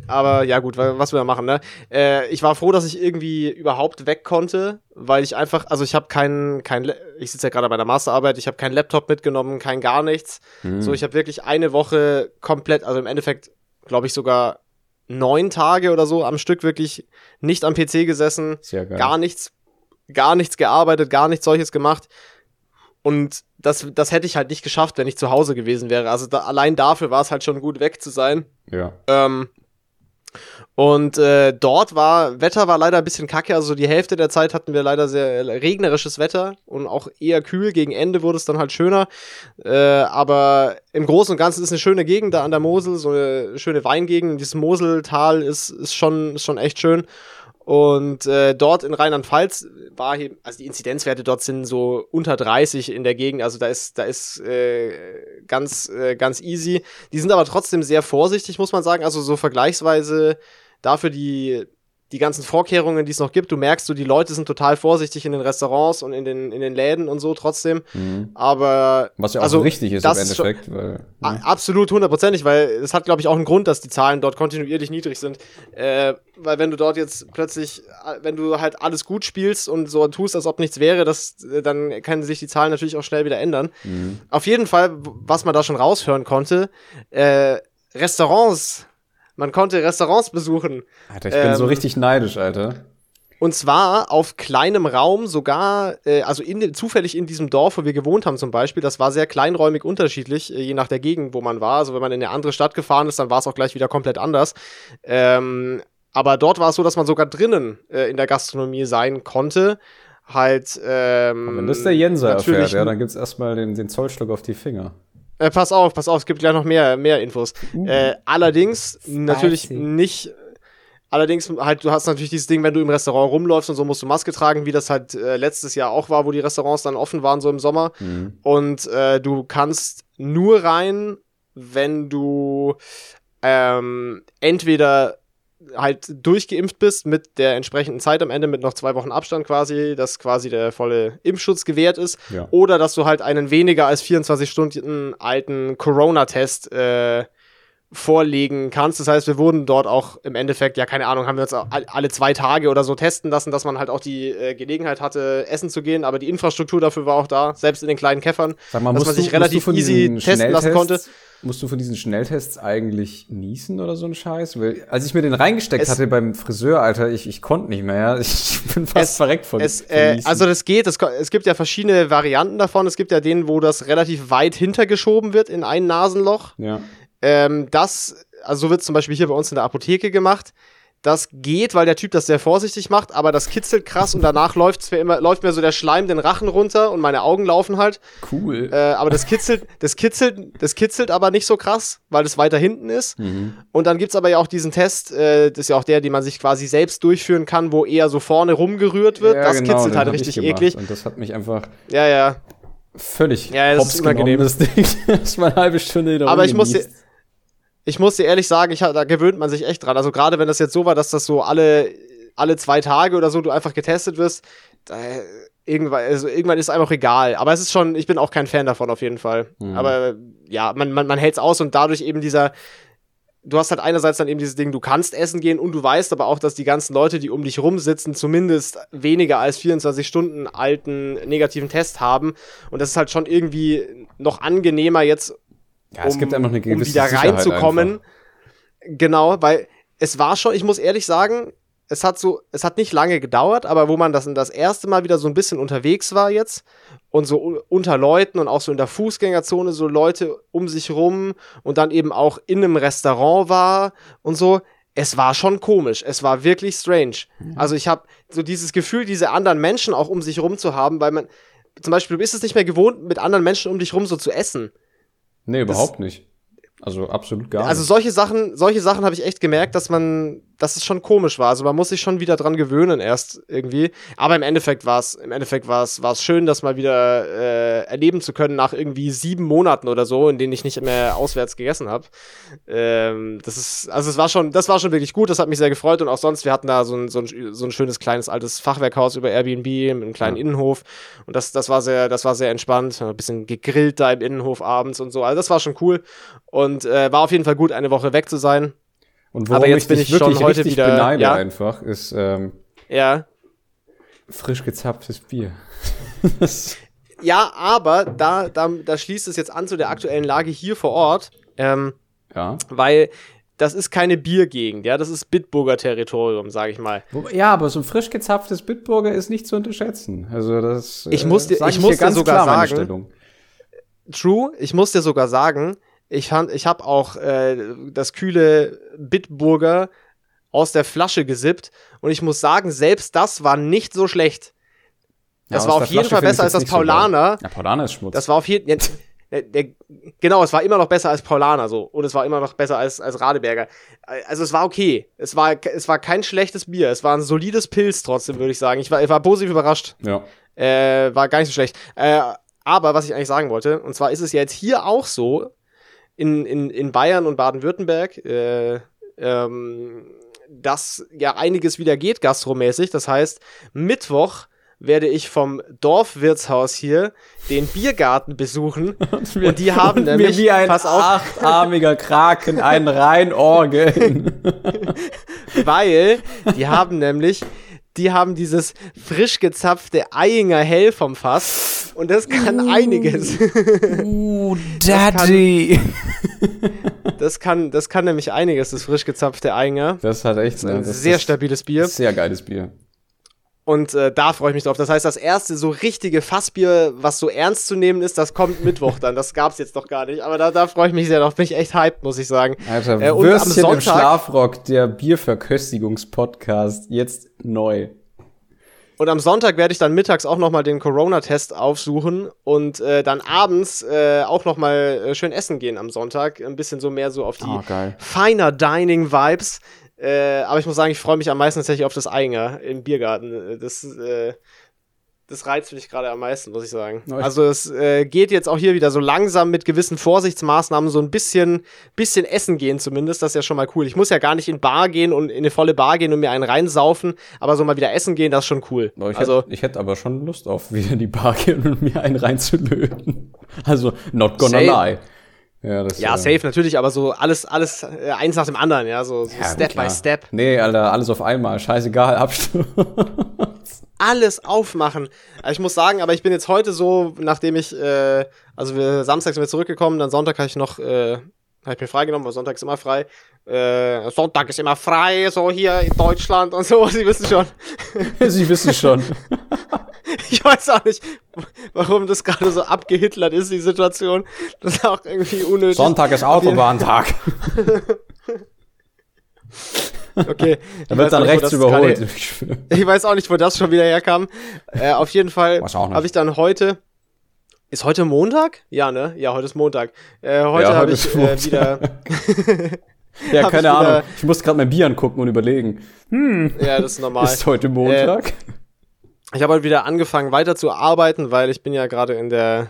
[SPEAKER 1] aber ja gut, was wir da machen, ne? Äh, ich war froh, dass ich irgendwie überhaupt weg konnte, weil ich einfach, also ich habe keinen, kein, ich sitze ja gerade bei der Masterarbeit, ich habe keinen Laptop mitgenommen, kein gar nichts. Hm. So, ich habe wirklich eine Woche komplett, also im Endeffekt, glaube ich sogar neun Tage oder so am Stück wirklich nicht am PC gesessen, gar nichts, gar nichts gearbeitet, gar nichts solches gemacht. Und das, das hätte ich halt nicht geschafft, wenn ich zu Hause gewesen wäre. Also da, allein dafür war es halt schon gut weg zu sein.
[SPEAKER 2] Ja.
[SPEAKER 1] Ähm, Und äh, dort war, Wetter war leider ein bisschen kacke, also die Hälfte der Zeit hatten wir leider sehr regnerisches Wetter und auch eher kühl. Gegen Ende wurde es dann halt schöner. Äh, aber im Großen und Ganzen ist eine schöne Gegend da an der Mosel, so eine schöne Weingegend. Dieses Moseltal ist, ist, schon, ist schon echt schön. Und äh, dort in Rheinland-Pfalz war hier, also die Inzidenzwerte dort sind so unter 30 in der Gegend, also da ist, da ist äh, ganz, äh, ganz easy. Die sind aber trotzdem sehr vorsichtig, muss man sagen. Also so vergleichsweise dafür die die ganzen Vorkehrungen, die es noch gibt. Du merkst, so die Leute sind total vorsichtig in den Restaurants und in den, in den Läden und so trotzdem. Mhm. Aber
[SPEAKER 2] was ja auch also, richtig ist im Endeffekt. Schon, weil,
[SPEAKER 1] ne? Absolut hundertprozentig, weil es hat, glaube ich, auch einen Grund, dass die Zahlen dort kontinuierlich niedrig sind. Äh, weil wenn du dort jetzt plötzlich, wenn du halt alles gut spielst und so tust, als ob nichts wäre, das, dann können sich die Zahlen natürlich auch schnell wieder ändern. Mhm. Auf jeden Fall, was man da schon raushören konnte, äh, Restaurants man konnte Restaurants besuchen.
[SPEAKER 2] Alter, ich bin ähm, so richtig neidisch, Alter.
[SPEAKER 1] Und zwar auf kleinem Raum, sogar, äh, also in, zufällig in diesem Dorf, wo wir gewohnt haben zum Beispiel, das war sehr kleinräumig unterschiedlich, äh, je nach der Gegend, wo man war. Also wenn man in eine andere Stadt gefahren ist, dann war es auch gleich wieder komplett anders. Ähm, aber dort war es so, dass man sogar drinnen äh, in der Gastronomie sein konnte. Halt, ähm,
[SPEAKER 2] wenn das der Jenser erfährt, ja, dann gibt's erstmal den, den Zollstock auf die Finger.
[SPEAKER 1] Äh, pass auf, pass auf, es gibt gleich noch mehr, mehr Infos. Uh, äh, allerdings spicy. natürlich nicht. Allerdings halt, du hast natürlich dieses Ding, wenn du im Restaurant rumläufst und so musst du Maske tragen, wie das halt äh, letztes Jahr auch war, wo die Restaurants dann offen waren, so im Sommer. Mhm. Und äh, du kannst nur rein, wenn du ähm, entweder halt durchgeimpft bist mit der entsprechenden Zeit am Ende, mit noch zwei Wochen Abstand quasi, dass quasi der volle Impfschutz gewährt ist. Ja. Oder dass du halt einen weniger als 24 Stunden alten Corona-Test äh, vorlegen kannst. Das heißt, wir wurden dort auch im Endeffekt, ja, keine Ahnung, haben wir uns alle zwei Tage oder so testen lassen, dass man halt auch die äh, Gelegenheit hatte, essen zu gehen, aber die Infrastruktur dafür war auch da, selbst in den kleinen Käffern,
[SPEAKER 2] Sag mal, dass man sich du, relativ easy testen lassen konnte. Musst du von diesen Schnelltests eigentlich niesen oder so ein Scheiß? Weil, als ich mir den reingesteckt es, hatte beim Friseur, Alter, ich, ich konnte nicht mehr. [laughs] Ich bin fast es, verreckt von,
[SPEAKER 1] es, äh, Also das geht, es, es gibt ja verschiedene Varianten davon. Es gibt ja den, wo das relativ weit hintergeschoben wird in ein Nasenloch.
[SPEAKER 2] Ja.
[SPEAKER 1] Ähm, das, also so wird es zum Beispiel hier bei uns in der Apotheke gemacht. Das geht, weil der Typ das sehr vorsichtig macht, aber das kitzelt krass und danach läuft's mir immer, läuft mir so der Schleim den Rachen runter und meine Augen laufen halt.
[SPEAKER 2] Cool.
[SPEAKER 1] Äh, aber das kitzelt, das kitzelt, das kitzelt aber nicht so krass, weil es weiter hinten ist. Mhm. Und dann gibt's aber ja auch diesen Test, äh, das ist ja auch der, den man sich quasi selbst durchführen kann, wo eher so vorne rumgerührt wird. Ja, das genau, kitzelt halt richtig eklig.
[SPEAKER 2] Und das hat mich einfach.
[SPEAKER 1] Ja, ja.
[SPEAKER 2] Völlig
[SPEAKER 1] ja, das ist unangenehm.
[SPEAKER 2] Das Ding. [laughs] das war eine halbe Stunde
[SPEAKER 1] Aber ich muss, dir, ich muss dir ehrlich sagen, ich, da gewöhnt man sich echt dran. Also gerade wenn das jetzt so war, dass das so alle, alle zwei Tage oder so du einfach getestet wirst, da, irgendwann, also irgendwann ist es einfach egal. Aber es ist schon, ich bin auch kein Fan davon auf jeden Fall. Mhm. Aber ja, man, man, man hält es aus und dadurch eben dieser, du hast halt einerseits dann eben dieses Ding, du kannst essen gehen und du weißt aber auch, dass die ganzen Leute, die um dich rumsitzen, zumindest weniger als 24 Stunden alten negativen Test haben. Und das ist halt schon irgendwie noch angenehmer jetzt
[SPEAKER 2] ja, es um, gibt einfach eine gewisse
[SPEAKER 1] um wieder reinzukommen. Genau, weil es war schon, ich muss ehrlich sagen, es hat so, es hat nicht lange gedauert, aber wo man das das erste Mal wieder so ein bisschen unterwegs war jetzt und so unter Leuten und auch so in der Fußgängerzone so Leute um sich rum und dann eben auch in einem Restaurant war und so, es war schon komisch, es war wirklich strange. Also ich habe so dieses Gefühl, diese anderen Menschen auch um sich rum zu haben, weil man zum Beispiel, du bist es nicht mehr gewohnt, mit anderen Menschen um dich rum so zu essen.
[SPEAKER 2] Nee, überhaupt das, nicht. Also absolut gar
[SPEAKER 1] also nicht. Also solche Sachen, solche Sachen habe ich echt gemerkt, dass man, dass es schon komisch war. Also man muss sich schon wieder dran gewöhnen erst irgendwie. Aber im Endeffekt war es, im Endeffekt war es, war es schön, das mal wieder äh, erleben zu können nach irgendwie sieben Monaten oder so, in denen ich nicht mehr auswärts gegessen habe. Ähm, das ist, also es war schon, das war schon wirklich gut. Das hat mich sehr gefreut und auch sonst. Wir hatten da so ein, so ein, so ein schönes kleines altes Fachwerkhaus über Airbnb mit einem kleinen ja. Innenhof und das, das war sehr, das war sehr entspannt. Ein bisschen gegrillt da im Innenhof abends und so. Also das war schon cool und äh, war auf jeden Fall gut, eine Woche weg zu sein.
[SPEAKER 2] Und worum Aber jetzt ich bin ich wirklich schon heute wieder beneide ja? einfach, ist ähm,
[SPEAKER 1] ja.
[SPEAKER 2] frisch gezapftes Bier. [laughs]
[SPEAKER 1] ja, aber da, da, da schließt es jetzt an zu der aktuellen Lage hier vor Ort. Ähm,
[SPEAKER 2] ja.
[SPEAKER 1] Weil das ist keine Biergegend, ja, das ist Bitburger Territorium, sage ich mal.
[SPEAKER 2] Ja, aber so ein frisch gezapftes Bitburger ist nicht zu unterschätzen. Also das
[SPEAKER 1] Ich muss dir, äh, ich muss dir sogar sagen, True, ich muss dir sogar sagen, ich, fand, ich habe auch äh, das kühle Bitburger aus der Flasche gesippt. Und ich muss sagen, selbst das war nicht so schlecht. Das
[SPEAKER 2] Ja,
[SPEAKER 1] war auf jeden Fall besser als das
[SPEAKER 2] nicht so.
[SPEAKER 1] Paulaner.
[SPEAKER 2] Ja, Paulaner ist Schmutz.
[SPEAKER 1] Das war auf jeden ja, der, der, Genau, es war immer noch besser als Paulaner so. Und es war immer noch besser als, als Radeberger. Also es war okay. Es war, es war kein schlechtes Bier. Es war ein solides Pilz trotzdem, würde ich sagen. Ich war, ich war positiv überrascht.
[SPEAKER 2] ja.
[SPEAKER 1] Äh, war gar nicht so schlecht. Äh, aber was ich eigentlich sagen wollte, und zwar ist es jetzt hier auch so, in, in, in Bayern und Baden-Württemberg, äh, ähm, dass ja einiges wieder geht gastromäßig. Das heißt, Mittwoch werde ich vom Dorfwirtshaus hier den Biergarten besuchen. [laughs] Und die haben
[SPEAKER 2] und
[SPEAKER 1] nämlich,
[SPEAKER 2] mir wie ein
[SPEAKER 1] pass auf,
[SPEAKER 2] achtarmiger Kraken einen reinorgeln. [laughs]
[SPEAKER 1] weil die haben nämlich, die haben dieses frisch gezapfte Eiinger Hell vom Fass und das kann einiges.
[SPEAKER 2] uh, [laughs] Daddy. [laughs]
[SPEAKER 1] Das kann, das kann nämlich einiges, das frisch gezapfte Eiinger.
[SPEAKER 2] Das hat echt
[SPEAKER 1] Ein
[SPEAKER 2] ne, das
[SPEAKER 1] sehr
[SPEAKER 2] ist
[SPEAKER 1] stabiles Bier.
[SPEAKER 2] Sehr geiles Bier.
[SPEAKER 1] Und äh, da freue ich mich drauf. Das heißt, das erste so richtige Fassbier, was so ernst zu nehmen ist, das kommt Mittwoch dann. Das gab's jetzt noch gar nicht. Aber da, da freue ich mich sehr drauf. Bin ich echt hyped, muss ich sagen.
[SPEAKER 2] Alter,
[SPEAKER 1] Äh, und am
[SPEAKER 2] Würstchen im
[SPEAKER 1] Sonntag-
[SPEAKER 2] Schlafrock, der Bierverköstigungspodcast, jetzt neu.
[SPEAKER 1] Und am Sonntag werde ich dann mittags auch nochmal den Corona-Test aufsuchen und äh, dann abends äh, auch nochmal äh, schön essen gehen am Sonntag. Ein bisschen so mehr so auf die
[SPEAKER 2] Oh, geil.
[SPEAKER 1] finer Dining-Vibes. Äh, aber ich muss sagen, ich freue mich am meisten tatsächlich auf das Einger im Biergarten. Das, äh, das reizt mich gerade am meisten, muss ich sagen.
[SPEAKER 2] Oh,
[SPEAKER 1] Also es äh, geht jetzt auch hier wieder so langsam mit gewissen Vorsichtsmaßnahmen so ein bisschen, bisschen essen gehen zumindest. Das ist ja schon mal cool. Ich muss ja gar nicht in Bar gehen und in eine volle Bar gehen und mir einen reinsaufen, aber so mal wieder essen gehen, das ist schon cool.
[SPEAKER 2] Aber ich,
[SPEAKER 1] also
[SPEAKER 2] hätte, ich hätte aber schon Lust auf, wieder in die Bar gehen und mir einen reinzulöten. [laughs] Also, not gonna
[SPEAKER 1] Safe.
[SPEAKER 2] lie. Ja, das,
[SPEAKER 1] ja,
[SPEAKER 2] äh,
[SPEAKER 1] safe natürlich, aber so alles, alles äh, eins nach dem anderen, ja, so, so
[SPEAKER 2] ja,
[SPEAKER 1] Step
[SPEAKER 2] klar.
[SPEAKER 1] by Step.
[SPEAKER 2] Nee, Alter, alles auf einmal. Scheißegal, Absturz. [laughs]
[SPEAKER 1] alles aufmachen. Also ich muss sagen, aber ich bin jetzt heute so, nachdem ich, äh, also wir Samstag sind wir zurückgekommen, dann Sonntag habe ich noch, äh, habe ich mir freigenommen, weil Sonntag ist immer frei. Äh, Sonntag ist immer frei, so hier in Deutschland und so, [laughs] Sie wissen schon. [laughs]
[SPEAKER 2] Sie wissen schon. [laughs]
[SPEAKER 1] Ich weiß auch nicht, warum das gerade so abgehitlert ist, die Situation. Das ist auch irgendwie unnötig.
[SPEAKER 2] Sonntag ist Autobahntag. [laughs]
[SPEAKER 1] Okay.
[SPEAKER 2] Da wird dann
[SPEAKER 1] nicht,
[SPEAKER 2] rechts überholt.
[SPEAKER 1] gerade- [laughs] [laughs] Ich weiß auch nicht, wo das schon wieder herkam. Äh, auf jeden Fall habe ich dann heute. Ist heute Montag? Ja, ne? Ja, heute ist Montag. Äh, heute
[SPEAKER 2] Ja,
[SPEAKER 1] habe ich äh, wieder.
[SPEAKER 2] ja, keine
[SPEAKER 1] ich wieder-
[SPEAKER 2] Ahnung. Ich muss gerade mein Bier angucken und überlegen.
[SPEAKER 1] ja, das ist normal.
[SPEAKER 2] Ist heute Montag?
[SPEAKER 1] Ich habe heute wieder angefangen weiter zu arbeiten, weil ich bin ja gerade in der.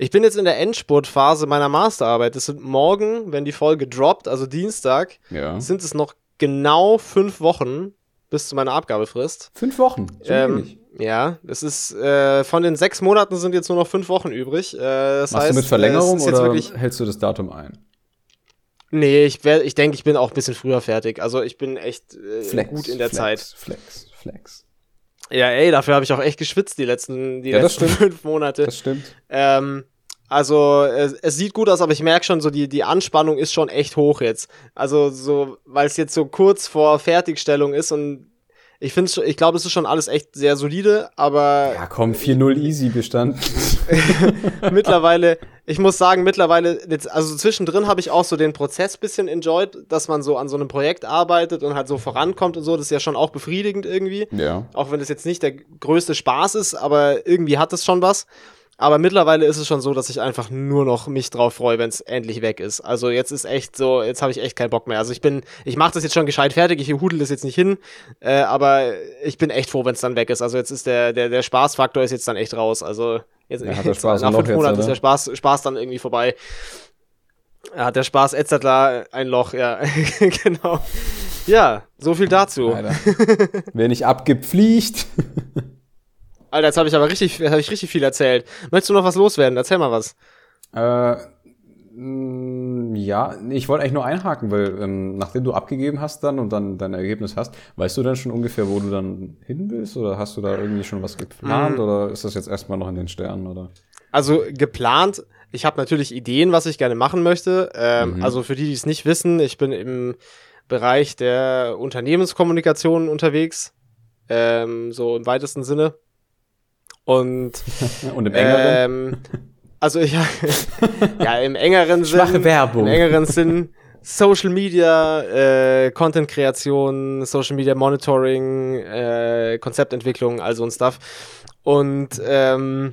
[SPEAKER 1] Ich bin jetzt in der Endspurtphase meiner Masterarbeit. Das sind morgen, wenn die Folge droppt, also Dienstag,
[SPEAKER 2] ja.
[SPEAKER 1] sind es noch genau fünf Wochen bis zu meiner Abgabefrist.
[SPEAKER 2] Fünf Wochen. So
[SPEAKER 1] Ähm, ja, das ist äh, von den sechs Monaten sind jetzt nur noch fünf Wochen übrig. Äh, das
[SPEAKER 2] Machst
[SPEAKER 1] heißt,
[SPEAKER 2] du mit Verlängerung
[SPEAKER 1] äh, es
[SPEAKER 2] oder hältst du das Datum ein?
[SPEAKER 1] Nee, ich, wär, ich denke, ich bin auch ein bisschen früher fertig. Also ich bin echt äh, gut in der
[SPEAKER 2] Flex,
[SPEAKER 1] Zeit.
[SPEAKER 2] Flex, Flex.
[SPEAKER 1] Ja, ey, dafür habe ich auch echt geschwitzt die letzten, die
[SPEAKER 2] Ja,
[SPEAKER 1] letzten fünf Monate.
[SPEAKER 2] Das stimmt.
[SPEAKER 1] Ähm, also es, es sieht gut aus, aber ich merke schon, so die, die Anspannung ist schon echt hoch jetzt. Also so, weil es jetzt so kurz vor Fertigstellung ist und ich finde, ich glaube, es ist schon alles echt sehr solide, aber
[SPEAKER 2] Ja, komm, 4-0 easy bestanden. [laughs]
[SPEAKER 1] mittlerweile, ich muss sagen, mittlerweile, jetzt, also zwischendrin habe ich auch so den Prozess bisschen enjoyed, dass man so an so einem Projekt arbeitet und halt so vorankommt und so. Das ist ja schon auch befriedigend irgendwie.
[SPEAKER 2] ja.
[SPEAKER 1] Auch wenn es jetzt nicht der größte Spaß ist, aber irgendwie hat es schon was. Aber mittlerweile ist es schon so, dass ich einfach nur noch mich drauf freue, wenn es endlich weg ist. Also jetzt ist echt so, jetzt habe ich echt keinen Bock mehr. Also ich bin, ich mache das jetzt schon gescheit fertig, ich hudel das jetzt nicht hin, äh, aber ich bin echt froh, wenn es dann weg ist. Also jetzt ist der, der, der Spaßfaktor ist jetzt dann echt raus. Also jetzt,
[SPEAKER 2] Ja, [laughs] Spaß
[SPEAKER 1] nach fünf
[SPEAKER 2] jetzt,
[SPEAKER 1] Monaten ist der Spaß, Spaß dann irgendwie vorbei. Ja, hat der Spaß etc. ein Loch, ja, [laughs] genau. Ja, so viel dazu.
[SPEAKER 2] Wer nicht abgibt, fliegt. [laughs]
[SPEAKER 1] Alter, jetzt habe ich aber richtig, hab ich richtig viel erzählt. Möchtest du noch was loswerden? Erzähl mal was.
[SPEAKER 2] Äh, mh, ja, nee, ich wollte eigentlich nur einhaken, weil ähm, nachdem du abgegeben hast dann und dann dein Ergebnis hast, weißt du dann schon ungefähr, wo du dann hin willst? Oder hast du da irgendwie schon was geplant?
[SPEAKER 1] Mhm.
[SPEAKER 2] Oder ist das jetzt erstmal noch in den Sternen? Oder?
[SPEAKER 1] Also geplant, ich habe natürlich Ideen, was ich gerne machen möchte. Ähm,
[SPEAKER 2] Mhm.
[SPEAKER 1] Also für die, die es nicht wissen, ich bin im Bereich der Unternehmenskommunikation unterwegs. Ähm, so im weitesten Sinne. Und [laughs]
[SPEAKER 2] Und im engeren?
[SPEAKER 1] ähm, also ich [laughs] ja im engeren Sinn.
[SPEAKER 2] Schwache Werbung.
[SPEAKER 1] Im engeren Sinn Social Media, äh, Content-Kreation, Social Media Monitoring, äh, Konzeptentwicklung, all so ein Stuff. Und ähm,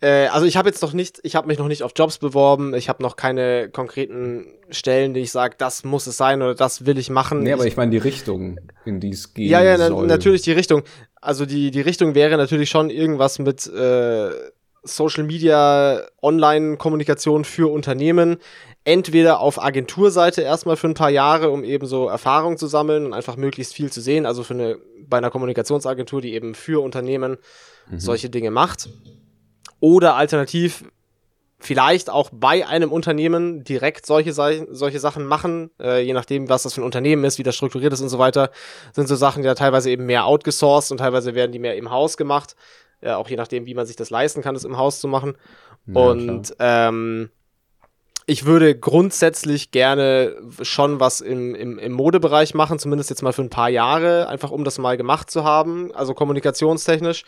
[SPEAKER 1] äh, also ich habe jetzt noch nicht, ich habe mich noch nicht auf Jobs beworben, ich habe noch keine konkreten Stellen, die ich sage, das muss es sein oder das will ich machen.
[SPEAKER 2] Nee, aber ich, ich meine die Richtung, in die es geht.
[SPEAKER 1] Ja, ja, na, natürlich die Richtung. Also die, die Richtung wäre natürlich schon irgendwas mit äh, Social Media, Online-Kommunikation für Unternehmen. Entweder auf Agenturseite erstmal für ein paar Jahre, um eben so Erfahrung zu sammeln und einfach möglichst viel zu sehen. Also für eine, bei einer Kommunikationsagentur, die eben für Unternehmen mhm. solche Dinge macht oder alternativ vielleicht auch bei einem Unternehmen direkt solche, solche Sachen machen, äh, je nachdem, was das für ein Unternehmen ist, wie das strukturiert ist und so weiter, sind so Sachen ja teilweise eben mehr outgesourced und teilweise werden die mehr im Haus gemacht, ja, auch je nachdem, wie man sich das leisten kann, das im Haus zu machen. Ja, und ähm, ich würde grundsätzlich gerne schon was im, im, im Modebereich machen, zumindest jetzt mal für ein paar Jahre, einfach um das mal gemacht zu haben, also kommunikationstechnisch.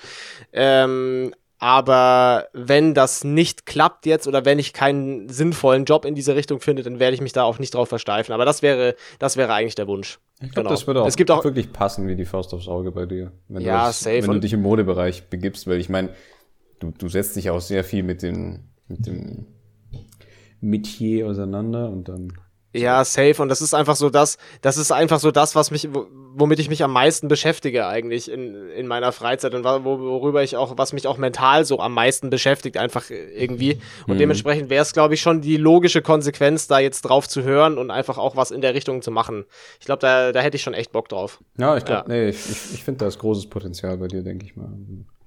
[SPEAKER 1] Ähm, aber wenn das nicht klappt jetzt oder wenn ich keinen sinnvollen Job in diese Richtung finde, dann werde ich mich da auch nicht drauf versteifen. Aber das wäre, das wäre eigentlich der Wunsch.
[SPEAKER 2] Ich glaube, genau. das würde auch, es gibt auch wirklich passen wie die Faust aufs Auge bei dir. Wenn
[SPEAKER 1] ja,
[SPEAKER 2] du das,
[SPEAKER 1] safe.
[SPEAKER 2] Wenn du dich im Modebereich begibst, weil ich meine, du, du setzt dich auch sehr viel mit dem, mit dem Metier auseinander und dann
[SPEAKER 1] ja, safe. Und das ist einfach so das, das ist einfach so das, was mich, womit ich mich am meisten beschäftige eigentlich in, in meiner Freizeit und worüber ich auch, was mich auch mental so am meisten beschäftigt, einfach irgendwie. Und mhm. dementsprechend wäre es, glaube ich, schon die logische Konsequenz, da jetzt drauf zu hören und einfach auch was in der Richtung zu machen. Ich glaube, da, da hätte ich schon echt Bock drauf.
[SPEAKER 2] Ja, ich glaube, ja. nee, ich, ich, ich finde, da ist großes Potenzial bei dir, denke ich mal.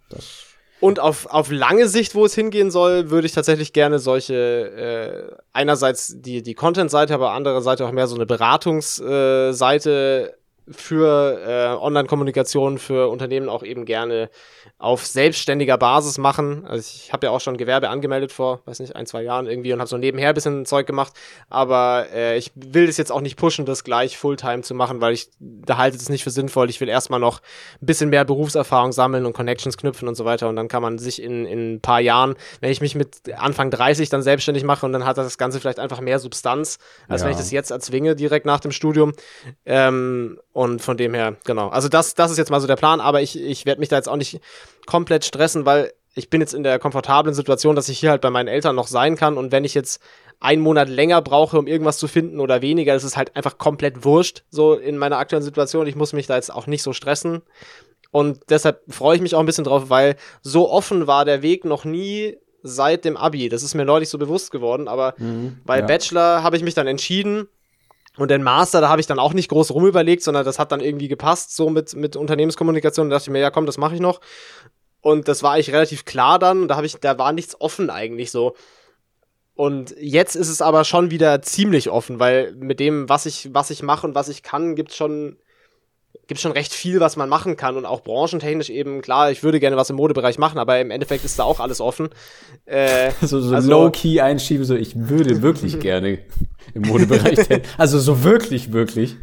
[SPEAKER 2] Das
[SPEAKER 1] und auf, auf lange Sicht, wo es hingehen soll, würde ich tatsächlich gerne solche, äh, einerseits die, die Content-Seite, aber andererseits auch mehr so eine Beratungsseite äh, für äh, Online-Kommunikation für Unternehmen auch eben gerne auf selbstständiger Basis machen. Also ich habe ja auch schon Gewerbe angemeldet vor, weiß nicht, ein, zwei Jahren irgendwie und habe so nebenher ein bisschen Zeug gemacht. Aber äh, ich will das jetzt auch nicht pushen, das gleich Fulltime zu machen, weil ich da halte es nicht für sinnvoll. Ich will erstmal noch ein bisschen mehr Berufserfahrung sammeln und Connections knüpfen und so weiter. Und dann kann man sich in, in ein paar Jahren, wenn ich mich mit Anfang 30 dann selbstständig mache und dann hat das Ganze vielleicht einfach mehr Substanz, als ja. wenn ich das jetzt erzwinge direkt nach dem Studium. Ähm, und von dem her, genau. Also das, das ist jetzt mal so der Plan, aber ich, ich werde mich da jetzt auch nicht komplett stressen, weil ich bin jetzt in der komfortablen Situation, dass ich hier halt bei meinen Eltern noch sein kann und wenn ich jetzt einen Monat länger brauche, um irgendwas zu finden oder weniger, das ist halt einfach komplett wurscht, so in meiner aktuellen Situation. Ich muss mich da jetzt auch nicht so stressen. Und deshalb freue ich mich auch ein bisschen drauf, weil so offen war der Weg noch nie seit dem Abi. Das ist mir neulich so bewusst geworden, aber mhm, bei ja. Bachelor habe ich mich dann entschieden, und den Master, da habe ich dann auch nicht groß rumüberlegt, sondern das hat dann irgendwie gepasst, so mit, mit Unternehmenskommunikation. Da dachte ich mir, ja komm, das mache ich noch. Und das war eigentlich relativ klar dann. Da habe ich, da war nichts offen eigentlich so. Und jetzt ist es aber schon wieder ziemlich offen, weil mit dem, was ich, was ich mache und was ich kann, gibt schon gibt schon recht viel, was man machen kann und auch branchentechnisch eben, klar, ich würde gerne was im Modebereich machen, aber im Endeffekt ist da auch alles offen.
[SPEAKER 2] Äh, [laughs] so so also, low-key einschieben, so ich würde wirklich [laughs] gerne im Modebereich Also so wirklich, wirklich.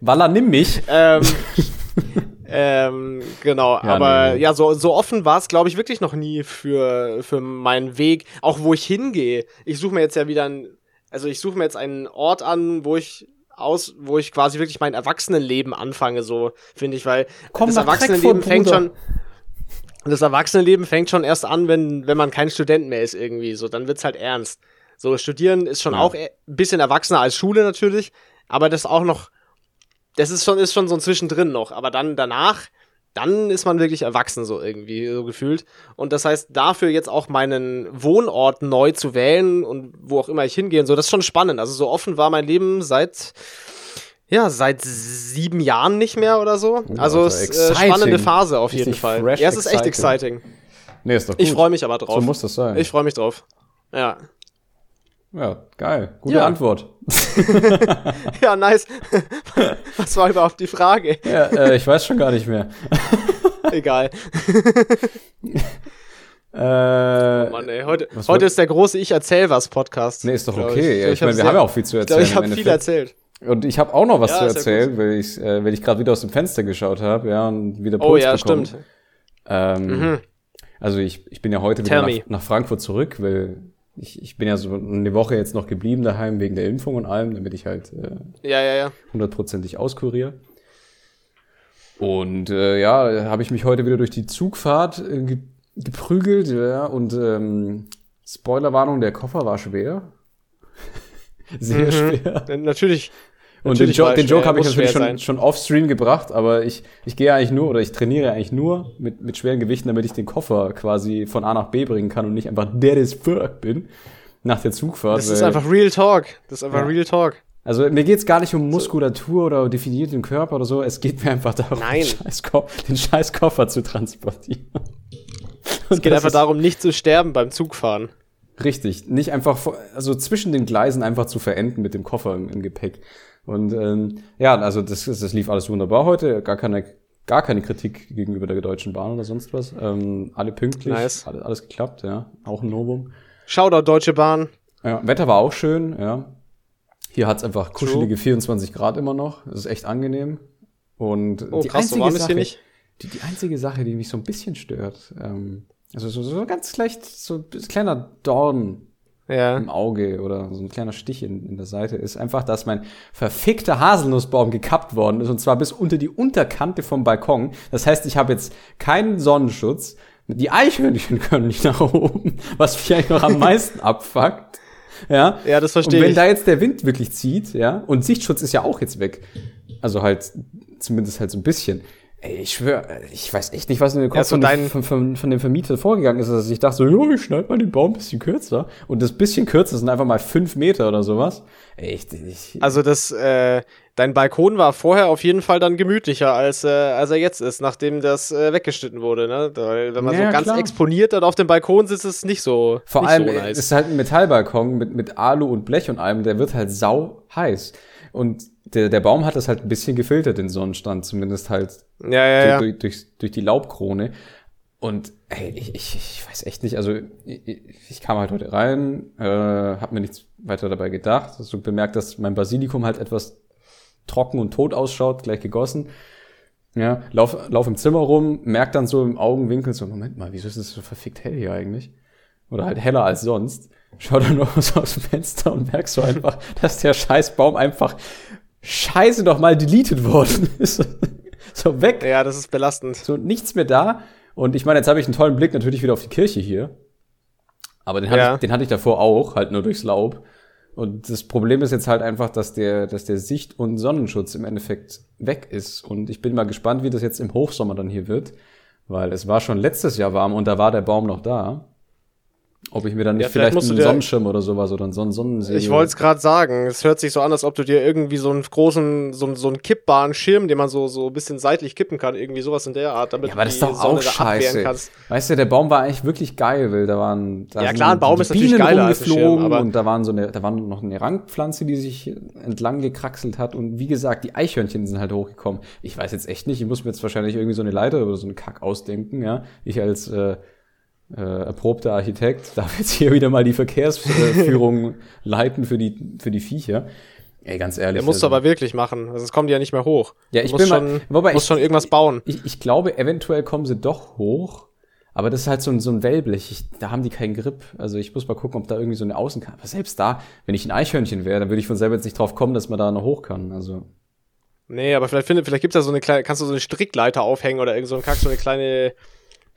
[SPEAKER 2] Walla, nimm mich. [laughs]
[SPEAKER 1] Ähm, ähm, genau, ja, aber nee. ja, so, so offen war es, glaube ich, wirklich noch nie für, für meinen Weg, auch wo ich hingehe. Ich suche mir jetzt ja wieder ein, also ich suche mir jetzt einen Ort an, wo ich aus, wo ich quasi wirklich mein Erwachsenenleben anfange, so finde ich, weil
[SPEAKER 2] Komm, das Erwachsenenleben fängt schon
[SPEAKER 1] das Erwachsenenleben fängt schon erst an, wenn wenn man kein Student mehr ist irgendwie, so dann wird's halt ernst. So studieren ist schon ja. auch ein bisschen erwachsener als Schule natürlich, aber das auch noch das ist schon ist schon so ein zwischendrin noch, aber dann danach dann ist man wirklich erwachsen, so irgendwie, so gefühlt. Und das heißt, dafür jetzt auch meinen Wohnort neu zu wählen und wo auch immer ich hingehe und so, das ist schon spannend. Also so offen war mein Leben seit, ja, seit sieben Jahren nicht mehr oder so. Oh, also es ist äh, spannende Phase auf jeden Fall. Fresh, ja, es ist echt exciting.
[SPEAKER 2] Nee, ist doch
[SPEAKER 1] gut. Ich freue mich aber drauf. So
[SPEAKER 2] muss das sein.
[SPEAKER 1] Ich freue mich drauf. Ja.
[SPEAKER 2] Ja, geil. Gute ja. Antwort. [laughs]
[SPEAKER 1] ja, nice. [laughs] Was war überhaupt die Frage?
[SPEAKER 2] Ja, äh, ich weiß schon gar nicht mehr. [laughs]
[SPEAKER 1] Egal. Äh, oh Mann, ey. Heute, heute ist der große Ich erzähl was Podcast.
[SPEAKER 2] Nee, ist doch okay. Ich, ich, ich meine, wir haben ja auch viel zu erzählen.
[SPEAKER 1] Ich, ich habe viel erzählt.
[SPEAKER 2] Und ich habe auch noch was ja, zu erzählen, weil ich, äh, weil ich gerade wieder aus dem Fenster geschaut habe, ja, und wieder
[SPEAKER 1] Puls Oh ja, bekommen. stimmt.
[SPEAKER 2] Ähm, mhm. Also ich, ich bin ja heute Tell wieder nach, nach, Frankfurt zurück, weil ich, ich bin ja so eine Woche jetzt noch geblieben daheim wegen der Impfung und allem, damit ich halt äh,
[SPEAKER 1] ja, ja, ja.
[SPEAKER 2] hundertprozentig auskuriere. Und äh, ja, habe ich mich heute wieder durch die Zugfahrt äh, ge geprügelt, ja, und ähm, Spoilerwarnung, der Koffer war schwer. [laughs]
[SPEAKER 1] Sehr mhm. schwer. Natürlich.
[SPEAKER 2] Und den, jo den Joke habe ich natürlich schon, schon off-stream gebracht, aber ich, ich gehe eigentlich nur oder ich trainiere eigentlich nur mit, mit schweren Gewichten, damit ich den Koffer quasi von A nach B bringen kann und nicht einfach der des fuck bin nach der Zugfahrt.
[SPEAKER 1] Das ist einfach Real Talk. Das ist einfach ja. Real Talk.
[SPEAKER 2] Also mir geht's gar nicht um Muskulatur oder definierten Körper oder so. Es geht mir einfach darum,
[SPEAKER 1] Den,
[SPEAKER 2] scheiß den scheiß Koffer zu transportieren. [laughs]
[SPEAKER 1] es geht einfach darum, nicht zu sterben beim Zugfahren.
[SPEAKER 2] Richtig, nicht einfach, also zwischen den Gleisen einfach zu verenden mit dem Koffer im, im Gepäck. Und ähm, ja, also das, das lief alles wunderbar heute, gar keine, gar keine Kritik gegenüber der Deutschen Bahn oder sonst was. Ähm, alle pünktlich, nice. alles, alles geklappt, ja, auch ein Novum.
[SPEAKER 1] Shoutout Deutsche Bahn.
[SPEAKER 2] Ja, Wetter war auch schön, ja. Hier hat's einfach kuschelige True. 24 Grad immer noch. Das ist echt angenehm. Und
[SPEAKER 1] oh,
[SPEAKER 2] die
[SPEAKER 1] krass, einzige so
[SPEAKER 2] Sache, die, die einzige Sache, die mich so ein bisschen stört, ähm, also so, so ganz leicht, so ein kleiner Dorn ja. im Auge oder so ein kleiner Stich in, in der Seite ist einfach, dass mein verfickter Haselnussbaum gekappt worden ist und zwar bis unter die Unterkante vom Balkon. Das heißt, ich habe jetzt keinen Sonnenschutz. Die Eichhörnchen [laughs] können nicht nach oben, was vielleicht noch am [laughs] meisten abfuckt. Ja,
[SPEAKER 1] ja das verstehe ich.
[SPEAKER 2] Und wenn da jetzt der Wind wirklich zieht, ja, und Sichtschutz ist ja auch jetzt weg. Also halt, zumindest halt so ein bisschen. Ey, ich schwöre, ich weiß echt nicht, was in den Kopf ja, von, von, von, von, dem Vermieter vorgegangen ist. Also ich dachte so, jo, ich schneide mal den Baum ein bisschen kürzer. Und das bisschen kürzer sind einfach mal fünf Meter oder sowas. Ey, ich, ich,
[SPEAKER 1] also das, äh, dein Balkon war vorher auf jeden Fall dann gemütlicher, als, äh, als er jetzt ist, nachdem das äh, weggeschnitten wurde. Ne? Weil, wenn man ja, so ganz klar. exponiert dann auf dem Balkon sitzt, ist es nicht so
[SPEAKER 2] Vor
[SPEAKER 1] nicht
[SPEAKER 2] allem
[SPEAKER 1] so
[SPEAKER 2] nice. ist halt ein Metallbalkon mit, mit Alu und Blech und allem, der wird halt sau heiß. Und der, der Baum hat das halt ein bisschen gefiltert, den Sonnenstand, zumindest halt
[SPEAKER 1] ja, ja, ja.
[SPEAKER 2] Durch, durch, durch die Laubkrone. Und ey, ich, ich, ich weiß echt nicht, also ich, ich kam halt heute rein, äh, habe mir nichts weiter dabei gedacht. Also bemerkt, dass mein Basilikum halt etwas trocken und tot ausschaut, gleich gegossen. Ja, lauf, lauf im Zimmer rum, merk dann so im Augenwinkel so, Moment mal, wieso ist es so verfickt hell hier eigentlich? Oder halt heller als sonst schau dann noch [laughs] so aus dem Fenster und merkst so einfach, dass der scheiß Baum einfach scheiße doch mal deleted worden [laughs] ist. so weg.
[SPEAKER 1] Ja, das ist belastend.
[SPEAKER 2] So nichts mehr da. Und ich meine, jetzt habe ich einen tollen Blick natürlich wieder auf die Kirche hier. Aber den, hatte ja. ich, den hatte ich davor auch, halt nur durchs Laub. Und das Problem ist jetzt halt einfach, dass der, dass der Sicht- und Sonnenschutz im Endeffekt weg ist. Und ich bin mal gespannt, wie das jetzt im Hochsommer dann hier wird. Weil es war schon letztes Jahr warm und da war der Baum noch da. Ob ich mir dann nicht ja, vielleicht, vielleicht einen Sonnenschirm oder sowas oder einen Sonnen Sonnensegel.
[SPEAKER 1] Ich wollte es gerade sagen. Es hört sich so an, als ob du dir irgendwie so einen großen, so, so einen kippbaren Schirm, den man so, so ein bisschen seitlich kippen kann, irgendwie sowas in der Art, damit
[SPEAKER 2] ja, aber das ist doch auch scheiße. kannst. Weißt du, der Baum war eigentlich wirklich geil, weil da waren da
[SPEAKER 1] Ja klar, ein Baum ist natürlich geiler ein Schirm,
[SPEAKER 2] und da waren so eine, da war noch eine Rangpflanze, die sich entlang gekraxelt hat und wie gesagt, die Eichhörnchen sind halt hochgekommen. Ich weiß jetzt echt nicht, ich muss mir jetzt wahrscheinlich irgendwie so eine Leiter oder so einen Kack ausdenken, ja. Ich als äh, äh, erprobter Architekt [laughs] darf jetzt hier wieder mal die Verkehrsführung [laughs] leiten für die, für die Viecher. Ey, ganz ehrlich.
[SPEAKER 1] Der musst also, du aber wirklich machen, sonst kommen die ja nicht mehr hoch.
[SPEAKER 2] Ja, ich bin schon,
[SPEAKER 1] mal, wobei musst ich, schon irgendwas bauen.
[SPEAKER 2] Ich, ich glaube, eventuell kommen sie doch hoch, aber das ist halt so ein, so ein Wellblech. Ich, da haben die keinen Grip. Also ich muss mal gucken, ob da irgendwie so eine Außenkante. Aber selbst da, wenn ich ein Eichhörnchen wäre, dann würde ich von selber jetzt nicht drauf kommen, dass man da noch hoch kann. Also.
[SPEAKER 1] Nee, aber vielleicht, finde, vielleicht gibt's da so eine kleine, kannst du so eine Strickleiter aufhängen oder irgend so ein Kack, so eine kleine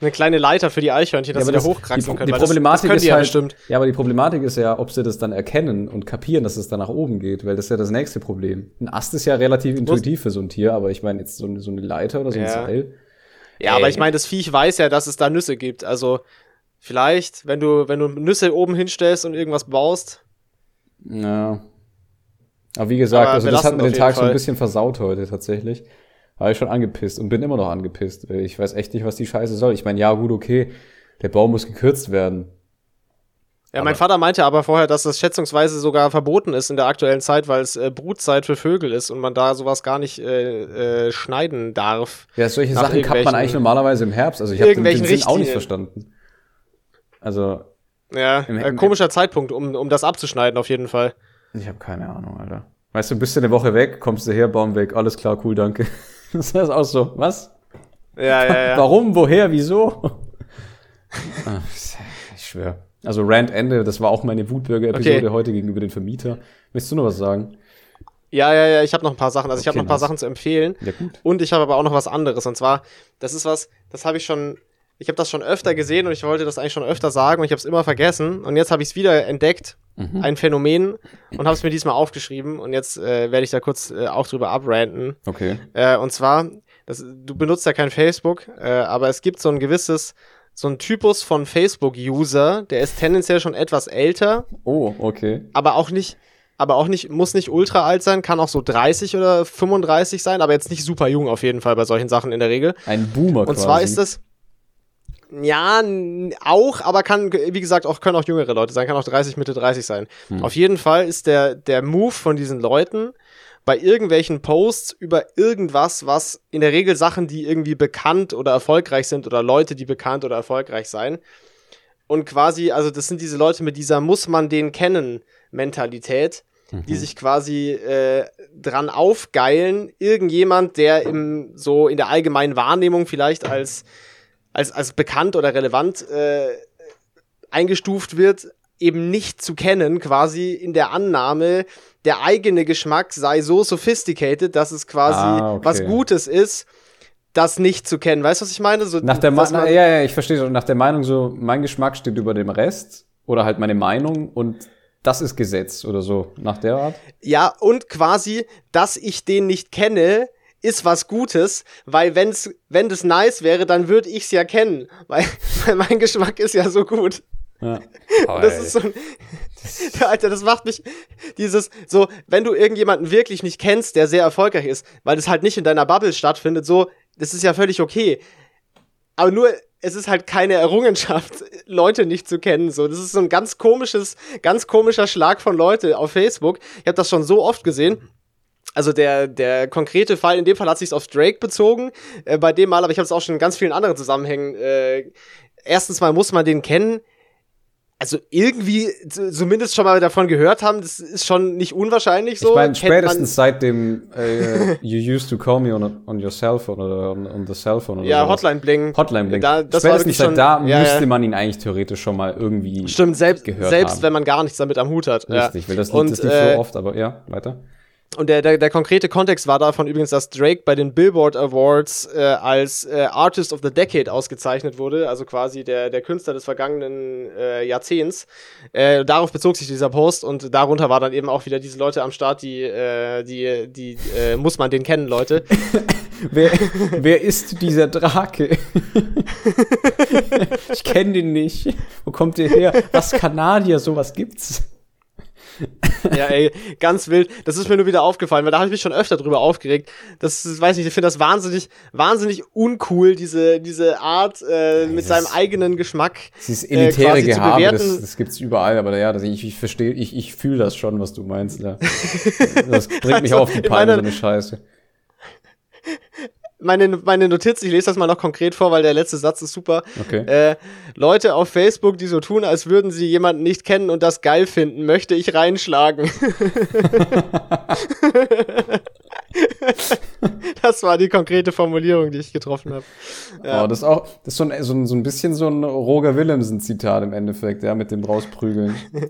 [SPEAKER 1] eine kleine Leiter für die Eichhörnchen, dass ja, sie da hochkraxeln können.
[SPEAKER 2] Die Problematik
[SPEAKER 1] das,
[SPEAKER 2] das ist
[SPEAKER 1] halt, bestimmt.
[SPEAKER 2] ja, aber die Problematik ist ja, ob sie das dann erkennen und kapieren, dass es da nach oben geht, weil das ist ja das nächste Problem. Ein Ast ist ja relativ intuitiv für so ein Tier, aber ich meine jetzt so, eine, so eine Leiter oder so ein ja. Seil.
[SPEAKER 1] Ja, Ey. aber ich meine, das Viech weiß ja, dass es da Nüsse gibt. Also vielleicht, wenn du, wenn du Nüsse oben hinstellst und irgendwas baust.
[SPEAKER 2] Ja. Aber wie gesagt, aber also das hat mir den Tag Fall. so ein bisschen versaut heute tatsächlich war ich schon angepisst und bin immer noch angepisst. Ich weiß echt nicht, was die Scheiße soll. Ich meine, ja, gut, okay, der Baum muss gekürzt werden.
[SPEAKER 1] Ja, mein Vater meinte aber vorher, dass das schätzungsweise sogar verboten ist in der aktuellen Zeit, weil es äh, Brutzeit für Vögel ist und man da sowas gar nicht äh, äh, schneiden darf.
[SPEAKER 2] Ja, solche Sachen kappt man eigentlich normalerweise im Herbst. Also ich habe den, den Sinn auch nicht verstanden. Also.
[SPEAKER 1] Ja, im, im, komischer Zeitpunkt, um, um das abzuschneiden, auf jeden Fall.
[SPEAKER 2] Ich habe keine Ahnung, Alter. Weißt du, bist du eine Woche weg, kommst du her, Baum weg, alles klar, cool, danke. [laughs] Das ist auch so, was?
[SPEAKER 1] Ja, ja, ja.
[SPEAKER 2] Warum, woher, wieso? [laughs] Ah, ich schwöre. Also Rant Ende, das war auch meine Wutbürger-Episode okay. heute gegenüber den Vermieter. Willst du noch was sagen?
[SPEAKER 1] Ja, ja, ja, ich habe noch ein paar Sachen. Also ich okay, habe noch ein paar nice. Sachen zu empfehlen.
[SPEAKER 2] Ja, gut.
[SPEAKER 1] Und ich habe aber auch noch was anderes. Und zwar, das ist was, das habe ich schon, ich habe das schon öfter gesehen und ich wollte das eigentlich schon öfter sagen und ich habe es immer vergessen. Und jetzt habe ich es wieder entdeckt, mhm. ein Phänomen, und habe es mir diesmal aufgeschrieben. Und jetzt äh, werde ich da kurz äh, auch drüber abranten.
[SPEAKER 2] Okay.
[SPEAKER 1] Äh, und zwar, das, du benutzt ja kein Facebook, äh, aber es gibt so ein gewisses so ein Typus von Facebook-User, der ist tendenziell schon etwas älter.
[SPEAKER 2] Oh, okay.
[SPEAKER 1] Aber auch nicht, aber auch nicht, muss nicht ultra alt sein, kann auch so 30 oder 35 sein, aber jetzt nicht super jung auf jeden Fall bei solchen Sachen in der Regel.
[SPEAKER 2] Ein Boomer
[SPEAKER 1] Und zwar ist das, ja, auch, aber kann, wie gesagt, auch können auch jüngere Leute sein, kann auch 30, Mitte 30 sein. Hm. Auf jeden Fall ist der, der Move von diesen Leuten, bei irgendwelchen Posts über irgendwas, was in der Regel Sachen, die irgendwie bekannt oder erfolgreich sind oder Leute, die bekannt oder erfolgreich sein. Und quasi, also das sind diese Leute mit dieser muss man den kennen Mentalität, mhm. die sich quasi äh, dran aufgeilen, irgendjemand, der im so in der allgemeinen Wahrnehmung vielleicht als als als bekannt oder relevant äh, eingestuft wird, eben nicht zu kennen, quasi in der Annahme, der eigene Geschmack sei so sophisticated, dass es quasi ah, okay. was Gutes ist, das nicht zu kennen. Weißt du, was ich meine? So,
[SPEAKER 2] nach der Ma ja, ja, ich verstehe schon. Nach der Meinung so, mein Geschmack steht über dem Rest oder halt meine Meinung und das ist Gesetz oder so, nach der Art.
[SPEAKER 1] Ja, und quasi, dass ich den nicht kenne, ist was Gutes, weil wenn's, wenn das nice wäre, dann würde ich's ja kennen, weil, [laughs] weil mein Geschmack ist ja so gut. Ja. Oh, [laughs] das ist so ein, [laughs] Alter, das macht mich dieses so, wenn du irgendjemanden wirklich nicht kennst, der sehr erfolgreich ist, weil das halt nicht in deiner Bubble stattfindet, so, das ist ja völlig okay. Aber nur es ist halt keine Errungenschaft, Leute nicht zu kennen. So, das ist so ein ganz komisches, ganz komischer Schlag von Leute auf Facebook. Ich habe das schon so oft gesehen. Also der, der konkrete Fall, in dem Fall hat sich auf Drake bezogen, äh, bei dem Mal, aber ich habe es auch schon in ganz vielen anderen Zusammenhängen. Äh, erstens mal muss man den kennen also irgendwie zumindest schon mal davon gehört haben, das ist schon nicht unwahrscheinlich so.
[SPEAKER 2] Ich meine, spätestens seit dem äh, You used to call me on, on your cell phone oder on, on the cell phone. Oder
[SPEAKER 1] ja, sowas. Hotline Bling.
[SPEAKER 2] Hotline Bling. Da, das spätestens seit schon, da ja, müsste ja. man ihn eigentlich theoretisch schon mal irgendwie
[SPEAKER 1] Stimmt, selbst, gehört selbst haben. wenn man gar nichts damit am Hut hat.
[SPEAKER 2] Richtig, ja. weil das liegt das nicht äh, so oft, aber ja, weiter.
[SPEAKER 1] Und der, der, der konkrete Kontext war davon übrigens, dass Drake bei den Billboard Awards äh, als äh, Artist of the Decade ausgezeichnet wurde, also quasi der, der Künstler des vergangenen äh, Jahrzehnts. Äh, darauf bezog sich dieser Post und darunter war dann eben auch wieder diese Leute am Start, die, äh, die, die äh, muss man den kennen, Leute. [laughs]
[SPEAKER 2] wer, wer ist dieser Drake? [laughs] ich kenne den nicht. Wo kommt der her? Was Kanadier, sowas gibt's?
[SPEAKER 1] Ja, ey, ganz wild. Das ist mir nur wieder aufgefallen, weil da habe ich mich schon öfter drüber aufgeregt. Das, weiß nicht, ich finde das wahnsinnig, wahnsinnig uncool, diese, diese Art äh, mit seinem eigenen Geschmack.
[SPEAKER 2] Dieses äh, elitäre äh, Gehabe, das, das gibt's überall, aber ja, das, ich, ich verstehe, ich, ich fühle das schon, was du meinst. Ja. [laughs] Das bringt mich also, auf die Palme, so eine Scheiße
[SPEAKER 1] meine, meine Notiz, ich lese das mal noch konkret vor, weil der letzte Satz ist super.
[SPEAKER 2] Okay.
[SPEAKER 1] Äh, Leute auf Facebook, die so tun, als würden sie jemanden nicht kennen und das geil finden, möchte ich reinschlagen. [laughs] das war die konkrete Formulierung, die ich getroffen habe.
[SPEAKER 2] Ja. Oh, das ist auch das ist so, ein, so, ein, so ein bisschen so ein Roger Willemsen-Zitat im Endeffekt, ja, mit dem rausprügeln. [laughs]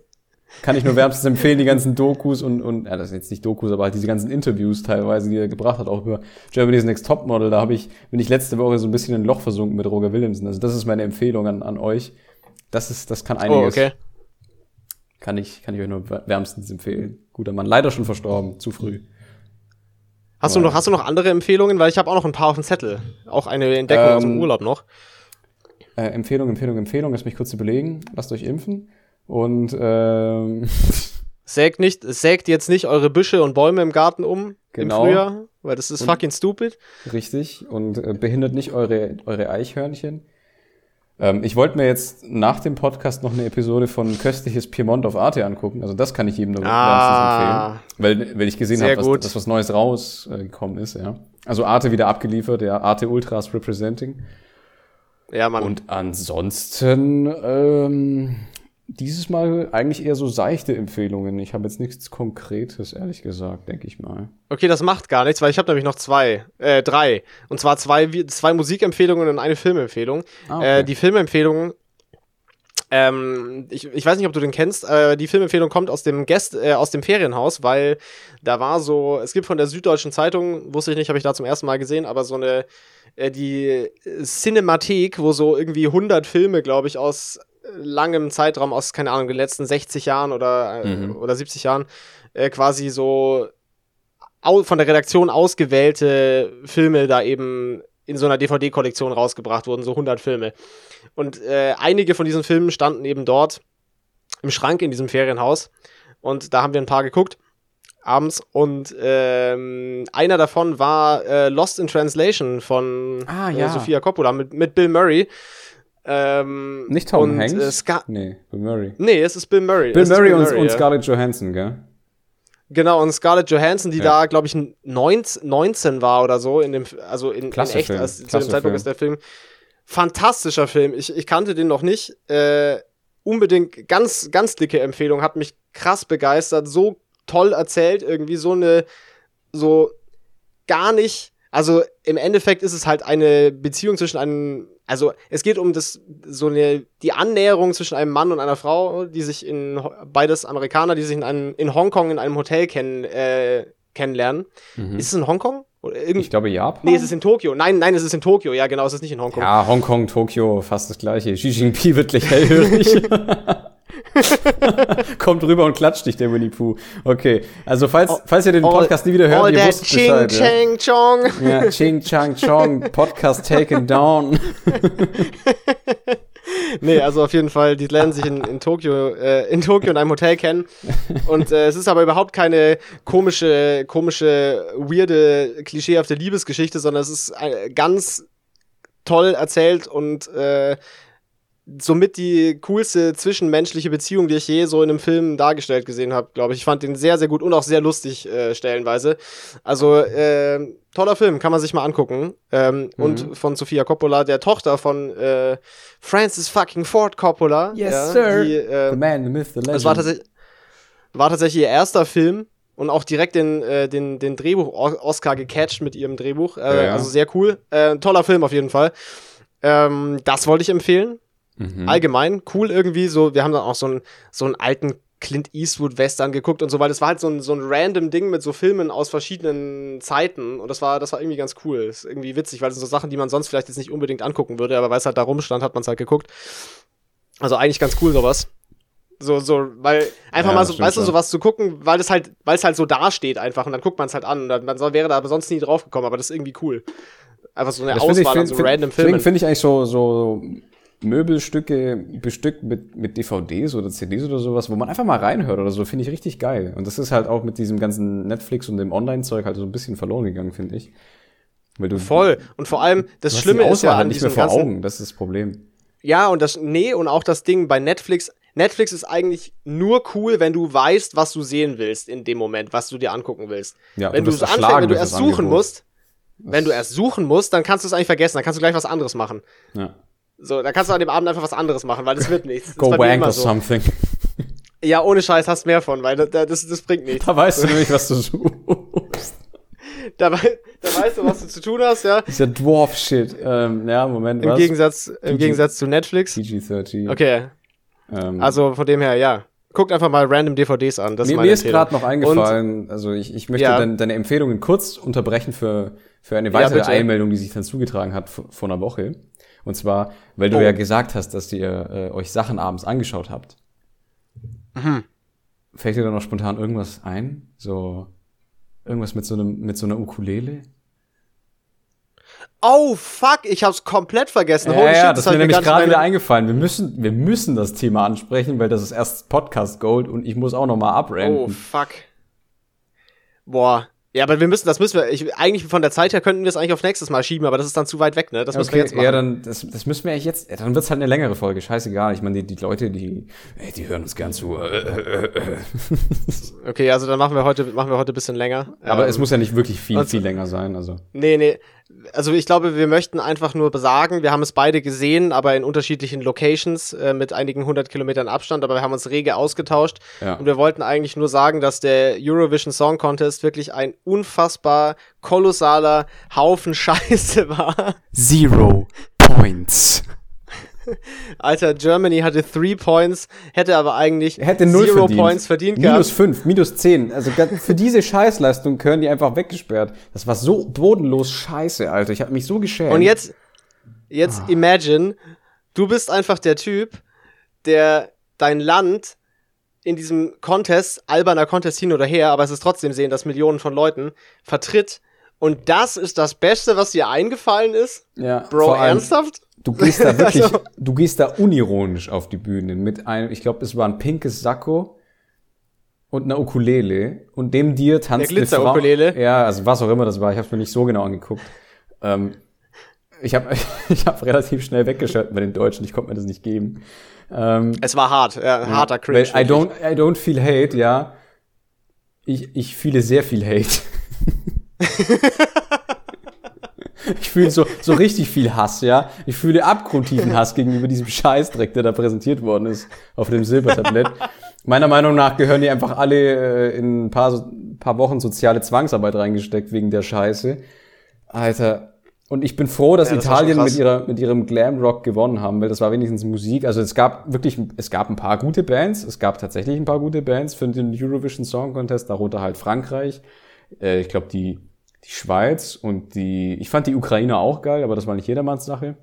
[SPEAKER 2] Kann ich nur wärmstens empfehlen, die ganzen Dokus und, und ja, das sind jetzt nicht Dokus, aber halt diese ganzen Interviews teilweise, die er gebracht hat, auch über Germany's Next Topmodel. Da habe ich, bin ich letzte Woche so ein bisschen in ein Loch versunken mit Roger Williamson. Also das ist meine Empfehlung an, an euch. Das ist, das kann einiges.
[SPEAKER 1] Oh, okay.
[SPEAKER 2] Kann ich, kann ich euch nur wärmstens empfehlen. Guter Mann. Leider schon verstorben. Zu früh.
[SPEAKER 1] Hast aber, du noch, hast du noch andere Empfehlungen? Weil ich habe auch noch ein paar auf dem Zettel. Auch eine Entdeckung ähm, aus dem Urlaub noch.
[SPEAKER 2] Äh, Empfehlung, Empfehlung, Empfehlung. Lass mich kurz überlegen. Lasst euch impfen. Und ähm, [laughs]
[SPEAKER 1] sägt nicht, sägt jetzt nicht eure Büsche und Bäume im Garten um
[SPEAKER 2] genau.
[SPEAKER 1] im Frühjahr, weil das ist und, fucking stupid.
[SPEAKER 2] Richtig. Und äh, behindert nicht eure, eure Eichhörnchen. Ähm, ich wollte mir jetzt nach dem Podcast noch eine Episode von Köstliches Piemont auf Arte angucken. Also das kann ich jedem nur
[SPEAKER 1] ah,
[SPEAKER 2] empfehlen. Weil, weil ich gesehen habe, dass, dass was Neues rausgekommen ist, ja. Also Arte wieder abgeliefert, ja. Arte Ultras Representing.
[SPEAKER 1] Ja, Mann.
[SPEAKER 2] Und ansonsten, ähm, dieses Mal eigentlich eher so seichte Empfehlungen. Ich habe jetzt nichts Konkretes, ehrlich gesagt, denke ich mal.
[SPEAKER 1] Okay, das macht gar nichts, weil ich habe nämlich noch zwei, äh, drei. Und zwar zwei, zwei Musikempfehlungen und eine Filmempfehlung. Ah, okay. äh, die Filmempfehlung Ähm, ich, ich weiß nicht, ob du den kennst. Äh, die Filmempfehlung kommt aus dem Guest, äh, aus dem Ferienhaus, weil da war so, es gibt von der Süddeutschen Zeitung, wusste ich nicht, habe ich da zum ersten Mal gesehen, aber so eine, äh, die Cinemathek, wo so irgendwie 100 Filme, glaube ich, aus langem Zeitraum, aus, keine Ahnung, den letzten 60 Jahren oder, äh, mhm. oder 70 Jahren, äh, quasi so von der Redaktion ausgewählte Filme da eben in so einer DVD-Kollektion rausgebracht wurden, so 100 Filme. Und äh, einige von diesen Filmen standen eben dort im Schrank in diesem Ferienhaus. Und da haben wir ein paar geguckt abends und ähm, einer davon war äh, Lost in Translation von
[SPEAKER 2] ah, ja.
[SPEAKER 1] äh, Sofia Coppola mit, mit Bill Murray. Ähm,
[SPEAKER 2] Nicht Tom
[SPEAKER 1] und,
[SPEAKER 2] Hanks?
[SPEAKER 1] Äh,
[SPEAKER 2] nee, Bill Murray.
[SPEAKER 1] Nee, es ist Bill Murray.
[SPEAKER 2] Bill Murray,
[SPEAKER 1] Bill
[SPEAKER 2] und,
[SPEAKER 1] Murray
[SPEAKER 2] und
[SPEAKER 1] ja.
[SPEAKER 2] Scarlett Johansson, gell?
[SPEAKER 1] Genau, und Scarlett Johansson, die
[SPEAKER 2] Ja.
[SPEAKER 1] da, glaube ich, 19, 19 war oder so, in dem, also in, in echt,
[SPEAKER 2] Film,
[SPEAKER 1] als, zu
[SPEAKER 2] klasse
[SPEAKER 1] dem Zeitpunkt
[SPEAKER 2] Film.
[SPEAKER 1] ist der Film. Fantastischer Film. Ich, ich kannte den noch nicht. Äh, unbedingt ganz, ganz dicke Empfehlung. Hat mich krass begeistert. So toll erzählt. Irgendwie so eine, so gar nicht. Also im Endeffekt ist es halt eine Beziehung zwischen einem, also es geht um das, so eine, die Annäherung zwischen einem Mann und einer Frau, die sich in, beides Amerikaner, die sich in, einem, in Hongkong in einem Hotel kennen, äh, kennenlernen.
[SPEAKER 2] Mhm.
[SPEAKER 1] Ist es in Hongkong?
[SPEAKER 2] Ich glaube Japan.
[SPEAKER 1] nee, es ist in Tokio. Nein, nein, es ist in Tokio. Ja, genau, es ist nicht in Hongkong.
[SPEAKER 2] ja, Hongkong, Tokio, fast das gleiche. Xi Jinping wird gleich hellhörig. [laughs] [laughs] [laughs] Kommt rüber und klatscht dich, der Winnie Pooh. Okay, also falls, falls ihr den Podcast nie wieder hört,
[SPEAKER 1] All
[SPEAKER 2] ihr wisst
[SPEAKER 1] ching,
[SPEAKER 2] Bescheid. Ja.
[SPEAKER 1] chang, chong.
[SPEAKER 2] Ja, [laughs] Ching Chang Chong, Podcast taken down. [laughs]
[SPEAKER 1] Nee, also auf jeden Fall, die lernen sich in, in Tokio, äh, in Tokio in einem Hotel kennen. Und äh, es ist aber überhaupt keine komische, komische, weirde, klischeehafte Liebesgeschichte, sondern es ist äh, ganz toll erzählt und äh, somit die coolste zwischenmenschliche Beziehung, die ich je so in einem Film dargestellt gesehen habe, glaube ich. Ich fand den sehr, sehr gut und auch sehr lustig äh, stellenweise. Also äh, toller Film, kann man sich mal angucken. Ähm,
[SPEAKER 2] Mhm.
[SPEAKER 1] Und von Sofia Coppola, der Tochter von äh, Francis fucking Ford Coppola.
[SPEAKER 2] Yes,
[SPEAKER 1] ja,
[SPEAKER 2] sir.
[SPEAKER 1] Die, äh,
[SPEAKER 2] The man, the myth, the legend.
[SPEAKER 1] das war tatsächlich, war tatsächlich ihr erster Film und auch direkt den, äh, den, den Drehbuch-Oscar gecatcht mit ihrem Drehbuch. Äh,
[SPEAKER 2] Ja, ja.
[SPEAKER 1] Also sehr cool. Äh, toller Film auf jeden Fall. Ähm, das wollte ich empfehlen.
[SPEAKER 2] Mhm.
[SPEAKER 1] Allgemein cool irgendwie. So, wir haben dann auch so einen, so einen alten Clint Eastwood-Western geguckt und so, weil das war halt so ein, so ein random Ding mit so Filmen aus verschiedenen Zeiten und das war, das war irgendwie ganz cool. Ist irgendwie witzig, weil das sind so Sachen, die man sonst vielleicht jetzt nicht unbedingt angucken würde, aber weil es halt da rumstand, hat man es halt geguckt. Also eigentlich ganz cool sowas. So, so, weil einfach
[SPEAKER 2] Ja,
[SPEAKER 1] mal so, weißt du, sowas zu gucken, weil es halt, weil es halt so dasteht einfach und dann guckt man es halt an und dann, man soll- wäre da aber sonst nie drauf gekommen, aber das ist irgendwie cool. Einfach so eine
[SPEAKER 2] Das
[SPEAKER 1] Auswahl
[SPEAKER 2] ich,
[SPEAKER 1] an
[SPEAKER 2] find,
[SPEAKER 1] so
[SPEAKER 2] find,
[SPEAKER 1] random
[SPEAKER 2] Deswegen
[SPEAKER 1] Filmen.
[SPEAKER 2] finde ich eigentlich so, so Möbelstücke bestückt mit, mit DVDs oder CDs oder sowas, wo man einfach mal reinhört oder so, finde ich richtig geil. Und das ist halt auch mit diesem ganzen Netflix und dem Online-Zeug halt so ein bisschen verloren gegangen, finde ich. Weil du,
[SPEAKER 1] Voll. Und vor allem, das Schlimme ist ja
[SPEAKER 2] halt
[SPEAKER 1] an
[SPEAKER 2] nicht mehr vor Augen, das ist das Problem.
[SPEAKER 1] Ja, und das, nee, und auch das Ding bei Netflix. Netflix ist eigentlich nur cool, wenn du weißt, was du sehen willst in dem Moment, was du dir angucken willst.
[SPEAKER 2] Ja,
[SPEAKER 1] wenn
[SPEAKER 2] du
[SPEAKER 1] es anfängst, wenn du erst
[SPEAKER 2] das
[SPEAKER 1] suchen
[SPEAKER 2] Angebot.
[SPEAKER 1] musst, wenn du erst suchen musst, dann kannst du es eigentlich vergessen, dann kannst du gleich was anderes machen.
[SPEAKER 2] Ja.
[SPEAKER 1] So, dann kannst du an dem Abend einfach was anderes machen, weil das wird nichts. Das
[SPEAKER 2] Go
[SPEAKER 1] ist
[SPEAKER 2] wank or
[SPEAKER 1] so.
[SPEAKER 2] something.
[SPEAKER 1] Ja, ohne Scheiß hast mehr von, weil das, das, das bringt nichts.
[SPEAKER 2] Da weißt du nämlich, was du suchst.
[SPEAKER 1] Da, da weißt du, was du zu tun hast, ja.
[SPEAKER 2] Das ist ja Dwarf-Shit. Ähm, ja, Moment,
[SPEAKER 1] Im
[SPEAKER 2] was?
[SPEAKER 1] Gegensatz, im
[SPEAKER 2] PG.
[SPEAKER 1] Gegensatz zu Netflix.
[SPEAKER 2] PG-13.
[SPEAKER 1] Okay,
[SPEAKER 2] Ähm,
[SPEAKER 1] also von dem her, ja. Guckt einfach mal random DVDs an. Das ist
[SPEAKER 2] mir,
[SPEAKER 1] meine
[SPEAKER 2] mir ist gerade noch eingefallen, also ich, ich möchte
[SPEAKER 1] Ja.
[SPEAKER 2] dein, deine Empfehlungen kurz unterbrechen für, für eine weitere
[SPEAKER 1] bitte.
[SPEAKER 2] Einmeldung, die sich dann zugetragen hat vor einer Woche. Und zwar, weil du
[SPEAKER 1] Oh.
[SPEAKER 2] ja gesagt hast, dass ihr äh, euch Sachen abends angeschaut habt.
[SPEAKER 1] Mhm.
[SPEAKER 2] Fällt dir da noch spontan irgendwas ein? So irgendwas mit so einem mit so einer Ukulele?
[SPEAKER 1] Oh, fuck, ich hab's komplett vergessen.
[SPEAKER 2] Ja, ja, das ist
[SPEAKER 1] hab
[SPEAKER 2] mir
[SPEAKER 1] ich
[SPEAKER 2] nämlich gerade wieder eingefallen. Wir müssen, wir müssen das Thema ansprechen, weil das ist erst Podcast Gold und ich muss auch noch mal
[SPEAKER 1] Oh,
[SPEAKER 2] abranten.
[SPEAKER 1] fuck. Boah. Ja, aber wir müssen, das müssen wir, ich, eigentlich von der Zeit her könnten wir es eigentlich auf nächstes Mal schieben, aber das ist dann zu weit weg, ne? Das müssen wir jetzt machen.
[SPEAKER 2] ja, dann, das, das müssen wir jetzt, dann wird's halt eine längere Folge, scheißegal. Ich meine, die, die Leute, die, ey, die hören uns gern zu.
[SPEAKER 1] Okay, also dann machen wir heute, machen wir heute ein bisschen länger.
[SPEAKER 2] Aber
[SPEAKER 1] Ähm,
[SPEAKER 2] es muss ja nicht wirklich viel,
[SPEAKER 1] und-
[SPEAKER 2] viel länger sein, also.
[SPEAKER 1] Nee, nee. Also ich glaube, wir möchten einfach nur sagen, wir haben es beide gesehen, aber in unterschiedlichen Locations äh, mit einigen hundert Kilometern Abstand, aber wir haben uns rege ausgetauscht.
[SPEAKER 2] Ja.
[SPEAKER 1] Und wir wollten eigentlich nur sagen, dass der Eurovision Song Contest wirklich ein unfassbar kolossaler Haufen [laughs] Scheiße war.
[SPEAKER 2] Zero Points. [laughs]
[SPEAKER 1] Alter, Germany hatte three Points, hätte aber eigentlich
[SPEAKER 2] hätte null
[SPEAKER 1] zero
[SPEAKER 2] verdient.
[SPEAKER 1] Points verdient
[SPEAKER 2] minus
[SPEAKER 1] gehabt.
[SPEAKER 2] fünf, minus zehn. Also für diese Scheißleistung können die einfach weggesperrt. Das war so bodenlos scheiße, Alter. Ich habe mich so geschämt.
[SPEAKER 1] Und jetzt, jetzt
[SPEAKER 2] Ah.
[SPEAKER 1] imagine, du bist einfach der Typ, der dein Land in diesem Contest, alberner Contest hin oder her, aber es ist trotzdem sehen, dass Millionen von Leuten vertritt. Und das ist das Beste, was dir eingefallen ist?
[SPEAKER 2] ja,
[SPEAKER 1] Bro,
[SPEAKER 2] vor allem,
[SPEAKER 1] ernsthaft?
[SPEAKER 2] Du gehst da [laughs] wirklich,
[SPEAKER 1] Also-
[SPEAKER 2] du gehst da unironisch auf die Bühne mit einem, ich glaube, es war ein pinkes Sakko und einer Ukulele und dem dir tanzt eine Frau.
[SPEAKER 1] Glitzer-Ukulele?
[SPEAKER 2] Ja, also was auch immer das war. Ich habe es mir nicht so genau angeguckt. Ähm, ich habe [laughs] ich hab relativ schnell weggeschaltet bei den Deutschen. Ich konnte mir das nicht geben. Ähm,
[SPEAKER 1] Es war hart, ja, harter
[SPEAKER 2] weil
[SPEAKER 1] Cringe.
[SPEAKER 2] I don't, I don't feel hate, ja. Ich, ich fühle sehr viel Hate. [laughs] [laughs] ich fühle so, so richtig viel Hass, ja. Ich fühle abgrundtiefen Hass gegenüber diesem Scheißdreck, der da präsentiert worden ist auf dem Silbertablett. Meiner Meinung nach gehören die einfach alle äh, in ein paar, paar Wochen soziale Zwangsarbeit reingesteckt wegen der Scheiße. Alter. Und ich bin froh, dass
[SPEAKER 1] Ja, das
[SPEAKER 2] Italien mit ihrer, mit ihrem Glamrock gewonnen haben, weil das war wenigstens Musik. Also es gab wirklich, es gab ein paar gute Bands. Es gab tatsächlich ein paar gute Bands für den Eurovision Song Contest, darunter halt Frankreich. Äh, ich glaube, die, die Schweiz und die, ich fand die Ukrainer auch geil, aber das war nicht jedermanns Sache.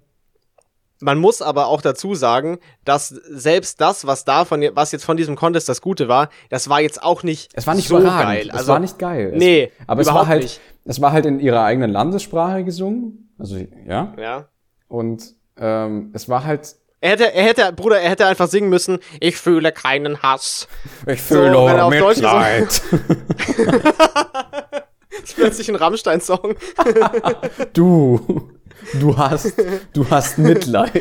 [SPEAKER 1] Man muss aber auch dazu sagen, dass selbst das, was da von, was jetzt von diesem Contest das Gute war, das war jetzt auch nicht
[SPEAKER 2] Es war nicht
[SPEAKER 1] so
[SPEAKER 2] überragend.
[SPEAKER 1] geil.
[SPEAKER 2] Es
[SPEAKER 1] Also,
[SPEAKER 2] war nicht geil. Es-
[SPEAKER 1] Nee,
[SPEAKER 2] aber es war halt,
[SPEAKER 1] nicht.
[SPEAKER 2] es war halt in ihrer eigenen Landessprache gesungen. Also, ja.
[SPEAKER 1] Ja.
[SPEAKER 2] Und ähm, es war halt,
[SPEAKER 1] Er hätte, er hätte, Bruder, er hätte einfach singen müssen, ich fühle keinen Hass.
[SPEAKER 2] ich
[SPEAKER 1] fühle Deutsch
[SPEAKER 2] Mitleid. [laughs] [laughs] [laughs]
[SPEAKER 1] Plötzlich ein Rammstein-Song. [laughs]
[SPEAKER 2] Du, du hast, du hast Mitleid.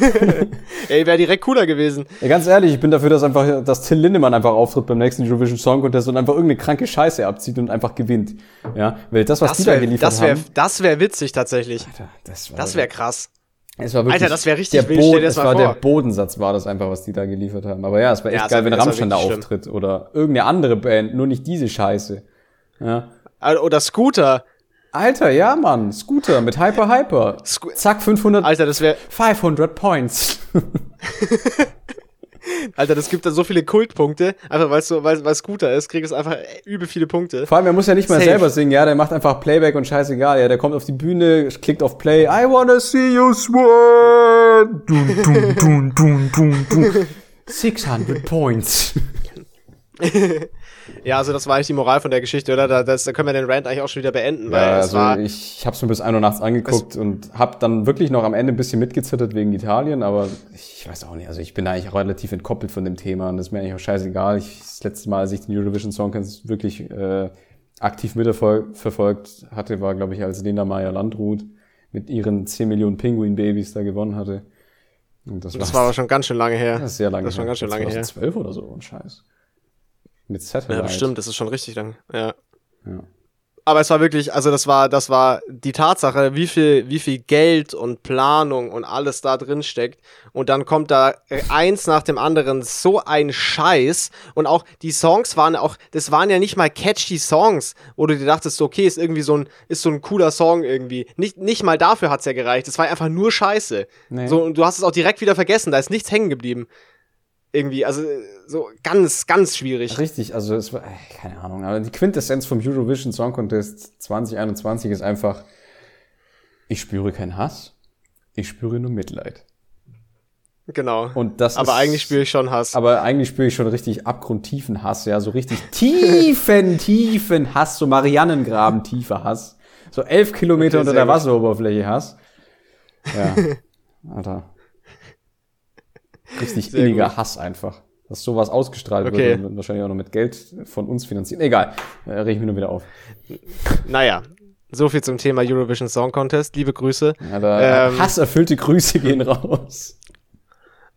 [SPEAKER 2] [laughs]
[SPEAKER 1] Ey, wäre direkt cooler gewesen.
[SPEAKER 2] Ja, ganz ehrlich, ich bin dafür, dass einfach, dass Till Lindemann einfach auftritt beim nächsten Eurovision Song Contest und einfach irgendeine kranke Scheiße abzieht und einfach gewinnt. Ja, weil das, was
[SPEAKER 1] Das
[SPEAKER 2] die da
[SPEAKER 1] wäre
[SPEAKER 2] geliefert
[SPEAKER 1] das wär,
[SPEAKER 2] haben.
[SPEAKER 1] das wär witzig tatsächlich.
[SPEAKER 2] Alter, das
[SPEAKER 1] wäre krass.
[SPEAKER 2] es war wirklich
[SPEAKER 1] Alter, das wär richtig
[SPEAKER 2] der Boden,
[SPEAKER 1] das
[SPEAKER 2] war
[SPEAKER 1] vor.
[SPEAKER 2] der Bodensatz war das einfach, was die da geliefert haben. Aber ja, es war echt
[SPEAKER 1] Ja,
[SPEAKER 2] geil,
[SPEAKER 1] war-
[SPEAKER 2] wenn Rammstein da auftritt oder irgendeine andere Band, nur nicht diese Scheiße. Ja.
[SPEAKER 1] Oder Scooter.
[SPEAKER 2] Alter, ja, Mann, Scooter mit Hyper Hyper.
[SPEAKER 1] Sco-
[SPEAKER 2] Zack, 500,
[SPEAKER 1] Alter, das wäre,
[SPEAKER 2] 500 Points. [laughs]
[SPEAKER 1] Alter, das gibt da so viele Kultpunkte. Einfach weil es so, weil, weil Scooter ist, kriegt es einfach übel viele Punkte.
[SPEAKER 2] Vor allem, er muss ja nicht mal
[SPEAKER 1] Safe.
[SPEAKER 2] selber singen, ja, der macht einfach Playback und scheißegal, ja, der kommt auf die Bühne, klickt auf Play, I wanna see you sweat. Dun, dun, dun, dun, dun, dun. [laughs] 600 Points. [laughs]
[SPEAKER 1] Ja, also das war eigentlich die Moral von der Geschichte, oder? Da, das, da können wir den Rant eigentlich auch schon wieder beenden, weil
[SPEAKER 2] Ja,
[SPEAKER 1] es
[SPEAKER 2] also
[SPEAKER 1] war,
[SPEAKER 2] ich, habe mir bis 1 Uhr nachts angeguckt und habe dann wirklich noch am Ende ein bisschen mitgezittert wegen Italien, aber ich weiß auch nicht, also ich bin eigentlich auch relativ entkoppelt von dem Thema und das ist mir eigentlich auch scheißegal. Ich, das letzte Mal, als ich den Eurovision Song Contest wirklich äh, aktiv mitverfolgt hatte, war, glaube ich, als Lena Meyer Landrut mit ihren 10 Millionen Pinguin-Babys da gewonnen hatte. Und das,
[SPEAKER 1] das
[SPEAKER 2] war's.
[SPEAKER 1] war aber schon ganz schön lange her.
[SPEAKER 2] Das ist sehr lange
[SPEAKER 1] Das ist schon ganz schön lange her.
[SPEAKER 2] 2012 oder so, ein Scheiß. Mit Satellite.
[SPEAKER 1] Ja, bestimmt, das ist schon richtig lang. Ja.
[SPEAKER 2] Ja.
[SPEAKER 1] Aber es war wirklich, also das war, das war die Tatsache, wie viel, wie viel Geld und Planung und alles da drin steckt. Und dann kommt da eins nach dem anderen so ein Scheiß. Und auch die Songs waren auch, das waren ja nicht mal catchy Songs, wo du dir dachtest, okay, ist irgendwie so ein, ist so ein cooler Song irgendwie. Nicht, nicht mal dafür hat's ja gereicht. Es war einfach nur Scheiße.
[SPEAKER 2] Nee.
[SPEAKER 1] So, und du hast es auch direkt wieder vergessen, da ist nichts hängen geblieben. Irgendwie, also äh, so ganz, ganz schwierig.
[SPEAKER 2] Richtig, also es war, äh, keine Ahnung, aber die Quintessenz vom Eurovision Song Contest 2021 ist einfach, ich spüre keinen Hass, ich spüre nur Mitleid.
[SPEAKER 1] Genau.
[SPEAKER 2] Und das
[SPEAKER 1] aber
[SPEAKER 2] ist,
[SPEAKER 1] eigentlich spüre ich schon Hass.
[SPEAKER 2] aber eigentlich spüre ich schon richtig abgrundtiefen Hass, ja, so richtig [laughs] tiefen, tiefen Hass, so Mariannengraben tiefer Hass. So elf Kilometer
[SPEAKER 1] Okay,
[SPEAKER 2] unter der
[SPEAKER 1] gut.
[SPEAKER 2] Wasseroberfläche Hass. Ja, [laughs] Alter. Richtig
[SPEAKER 1] Sehr
[SPEAKER 2] inniger
[SPEAKER 1] gut.
[SPEAKER 2] Hass einfach. Dass sowas ausgestrahlt
[SPEAKER 1] Okay.
[SPEAKER 2] wird und wahrscheinlich auch noch mit Geld von uns finanziert. Egal, äh, reg ich mich nur wieder auf.
[SPEAKER 1] Naja, so viel zum Thema Eurovision Song Contest. Liebe Grüße.
[SPEAKER 2] Ja, da,
[SPEAKER 1] Ähm,
[SPEAKER 2] hasserfüllte Grüße gehen raus.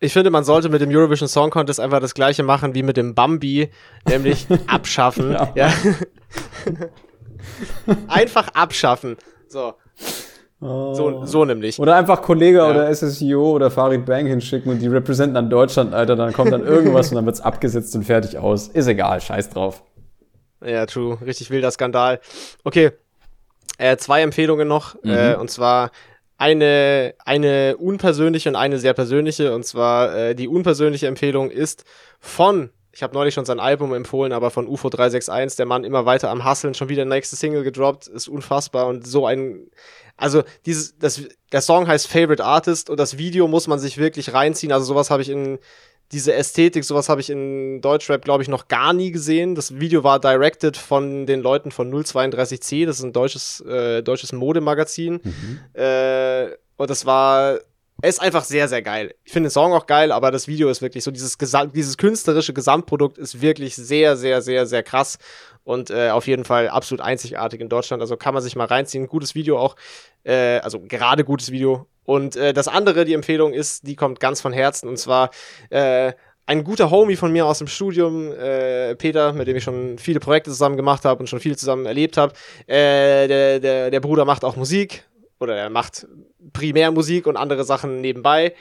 [SPEAKER 1] Ich finde, man sollte mit dem Eurovision Song Contest einfach das gleiche machen wie mit dem Bambi, nämlich [laughs] abschaffen.
[SPEAKER 2] Ja.
[SPEAKER 1] ja. [laughs] einfach abschaffen. So, so, so nämlich.
[SPEAKER 2] Oder einfach Kollege
[SPEAKER 1] Ja.
[SPEAKER 2] oder SSIO oder Farid Bang hinschicken und die representen dann Deutschland, Alter, dann kommt dann irgendwas und dann wird's abgesetzt und fertig aus. Ist egal, scheiß drauf.
[SPEAKER 1] Ja, true. Richtig wilder Skandal. Okay. Äh, zwei Empfehlungen noch.
[SPEAKER 2] Mhm.
[SPEAKER 1] Äh, und zwar eine, eine unpersönliche und eine sehr persönliche. Und zwar äh, die unpersönliche Empfehlung ist von, ich habe neulich schon sein Album empfohlen, aber von UFO 361, der Mann immer weiter am Hasseln, schon wieder nächste Single gedroppt, ist unfassbar und so ein, also dieses, das, der Song heißt Favorite Artist und das Video muss man sich wirklich reinziehen. Also sowas habe ich in diese Ästhetik, sowas habe ich in Deutschrap, glaube ich, noch gar nie gesehen. Das Video war directed von den Leuten von 032C, das ist ein deutsches, äh, deutsches Modemagazin. Mhm. Äh, und das war, ist einfach sehr, sehr geil. Ich finde den Song auch geil, aber das Video ist wirklich so, dieses, dieses künstlerische Gesamtprodukt ist wirklich sehr, sehr, sehr, sehr krass und äh, auf jeden Fall absolut einzigartig in Deutschland. Also kann man sich mal reinziehen. Gutes Video auch, äh, also gerade gutes Video und äh, das andere, die Empfehlung ist, die kommt ganz von Herzen und zwar äh, ein guter Homie von mir aus dem Studium, äh, Peter, mit dem ich schon viele Projekte zusammen gemacht habe und schon viel zusammen erlebt habe. Äh, der, der, der Bruder macht auch Musik oder er macht primär Musik und andere Sachen nebenbei.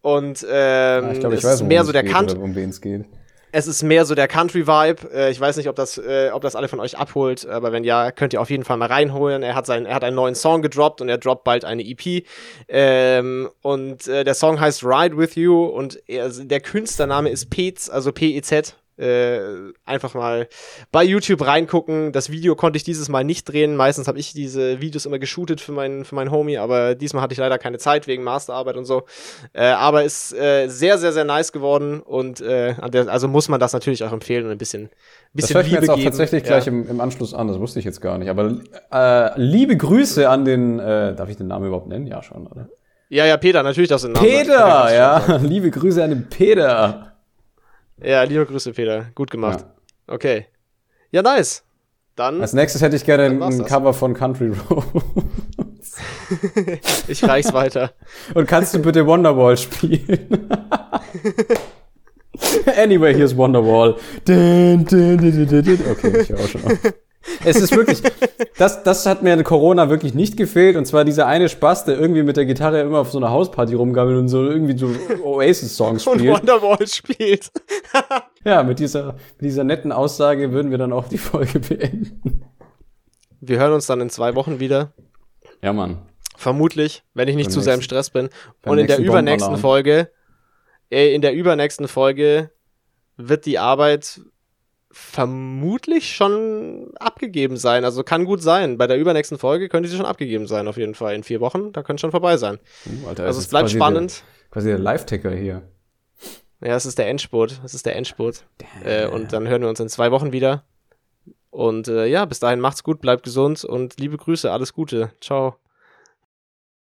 [SPEAKER 1] Und ähm, ja, ich glaub, ich weiß, ist mehr so der Kant. Um wen es geht es ist mehr so der Country-Vibe. Äh, ich weiß nicht, ob das, äh, ob das alle von euch abholt, aber wenn ja, könnt ihr auf jeden Fall mal reinholen. Er hat, seinen, er hat einen neuen Song gedroppt und er droppt bald eine EP. Ähm, und äh, der Song heißt Ride With You und er, der Künstlername ist Pez, also P-E-Z äh, einfach mal bei YouTube reingucken. Das Video konnte ich dieses Mal nicht drehen. Meistens habe ich diese Videos immer geshootet für meinen für meinen Homie, aber diesmal hatte ich leider keine Zeit wegen Masterarbeit und so. Äh, aber ist äh, sehr sehr sehr nice geworden und äh, der, also muss man das natürlich auch empfehlen und ein bisschen bisschen
[SPEAKER 2] das Liebe mir jetzt auch tatsächlich ja. gleich im, im Anschluss an. Das wusste ich jetzt gar nicht. Aber äh, liebe Grüße an den. Äh, darf ich den Namen überhaupt nennen? Ja schon, oder?
[SPEAKER 1] Ja, ja, Peter, natürlich das
[SPEAKER 2] den Namen. Peter, ja. [laughs] Liebe Grüße an den Peter.
[SPEAKER 1] Ja, liebe Grüße, Peter. Gut gemacht. Ja. Okay. Ja, nice. Dann.
[SPEAKER 2] Als nächstes hätte ich gerne ein, Cover von Country Roads. [laughs]
[SPEAKER 1] ich reich's weiter.
[SPEAKER 2] Und kannst du bitte Wonderwall spielen? [laughs] anyway, here's Wonderwall. Okay, ich höre auch schon auf. Es ist wirklich, das, das hat mir in Corona wirklich nicht gefehlt. Und zwar dieser eine Spaß, der irgendwie mit der Gitarre immer auf so einer Hausparty rumgammelt und so irgendwie so Oasis-Songs spielt. Und
[SPEAKER 1] Wonderwall spielt. [laughs]
[SPEAKER 2] ja, mit dieser, mit dieser netten Aussage würden wir dann auch die Folge beenden.
[SPEAKER 1] Wir hören uns dann in zwei Wochen wieder.
[SPEAKER 2] Ja, Mann.
[SPEAKER 1] Vermutlich, wenn ich nicht beim zu sehr im Stress bin. Und in der übernächsten Folge, äh, in der übernächsten Folge wird die Arbeit vermutlich schon abgegeben sein. Also kann gut sein. Bei der übernächsten Folge könnte sie schon abgegeben sein, auf jeden Fall. In vier Wochen, da könnte schon vorbei sein. Uh, Alter, also es bleibt spannend.
[SPEAKER 2] Der, quasi der Live-Ticker hier.
[SPEAKER 1] Ja, es ist der Endspurt. Es ist der Endspurt. Äh, und dann hören wir uns in zwei Wochen wieder. Und äh, ja, bis dahin macht's gut, bleibt gesund und liebe Grüße, alles Gute. Ciao.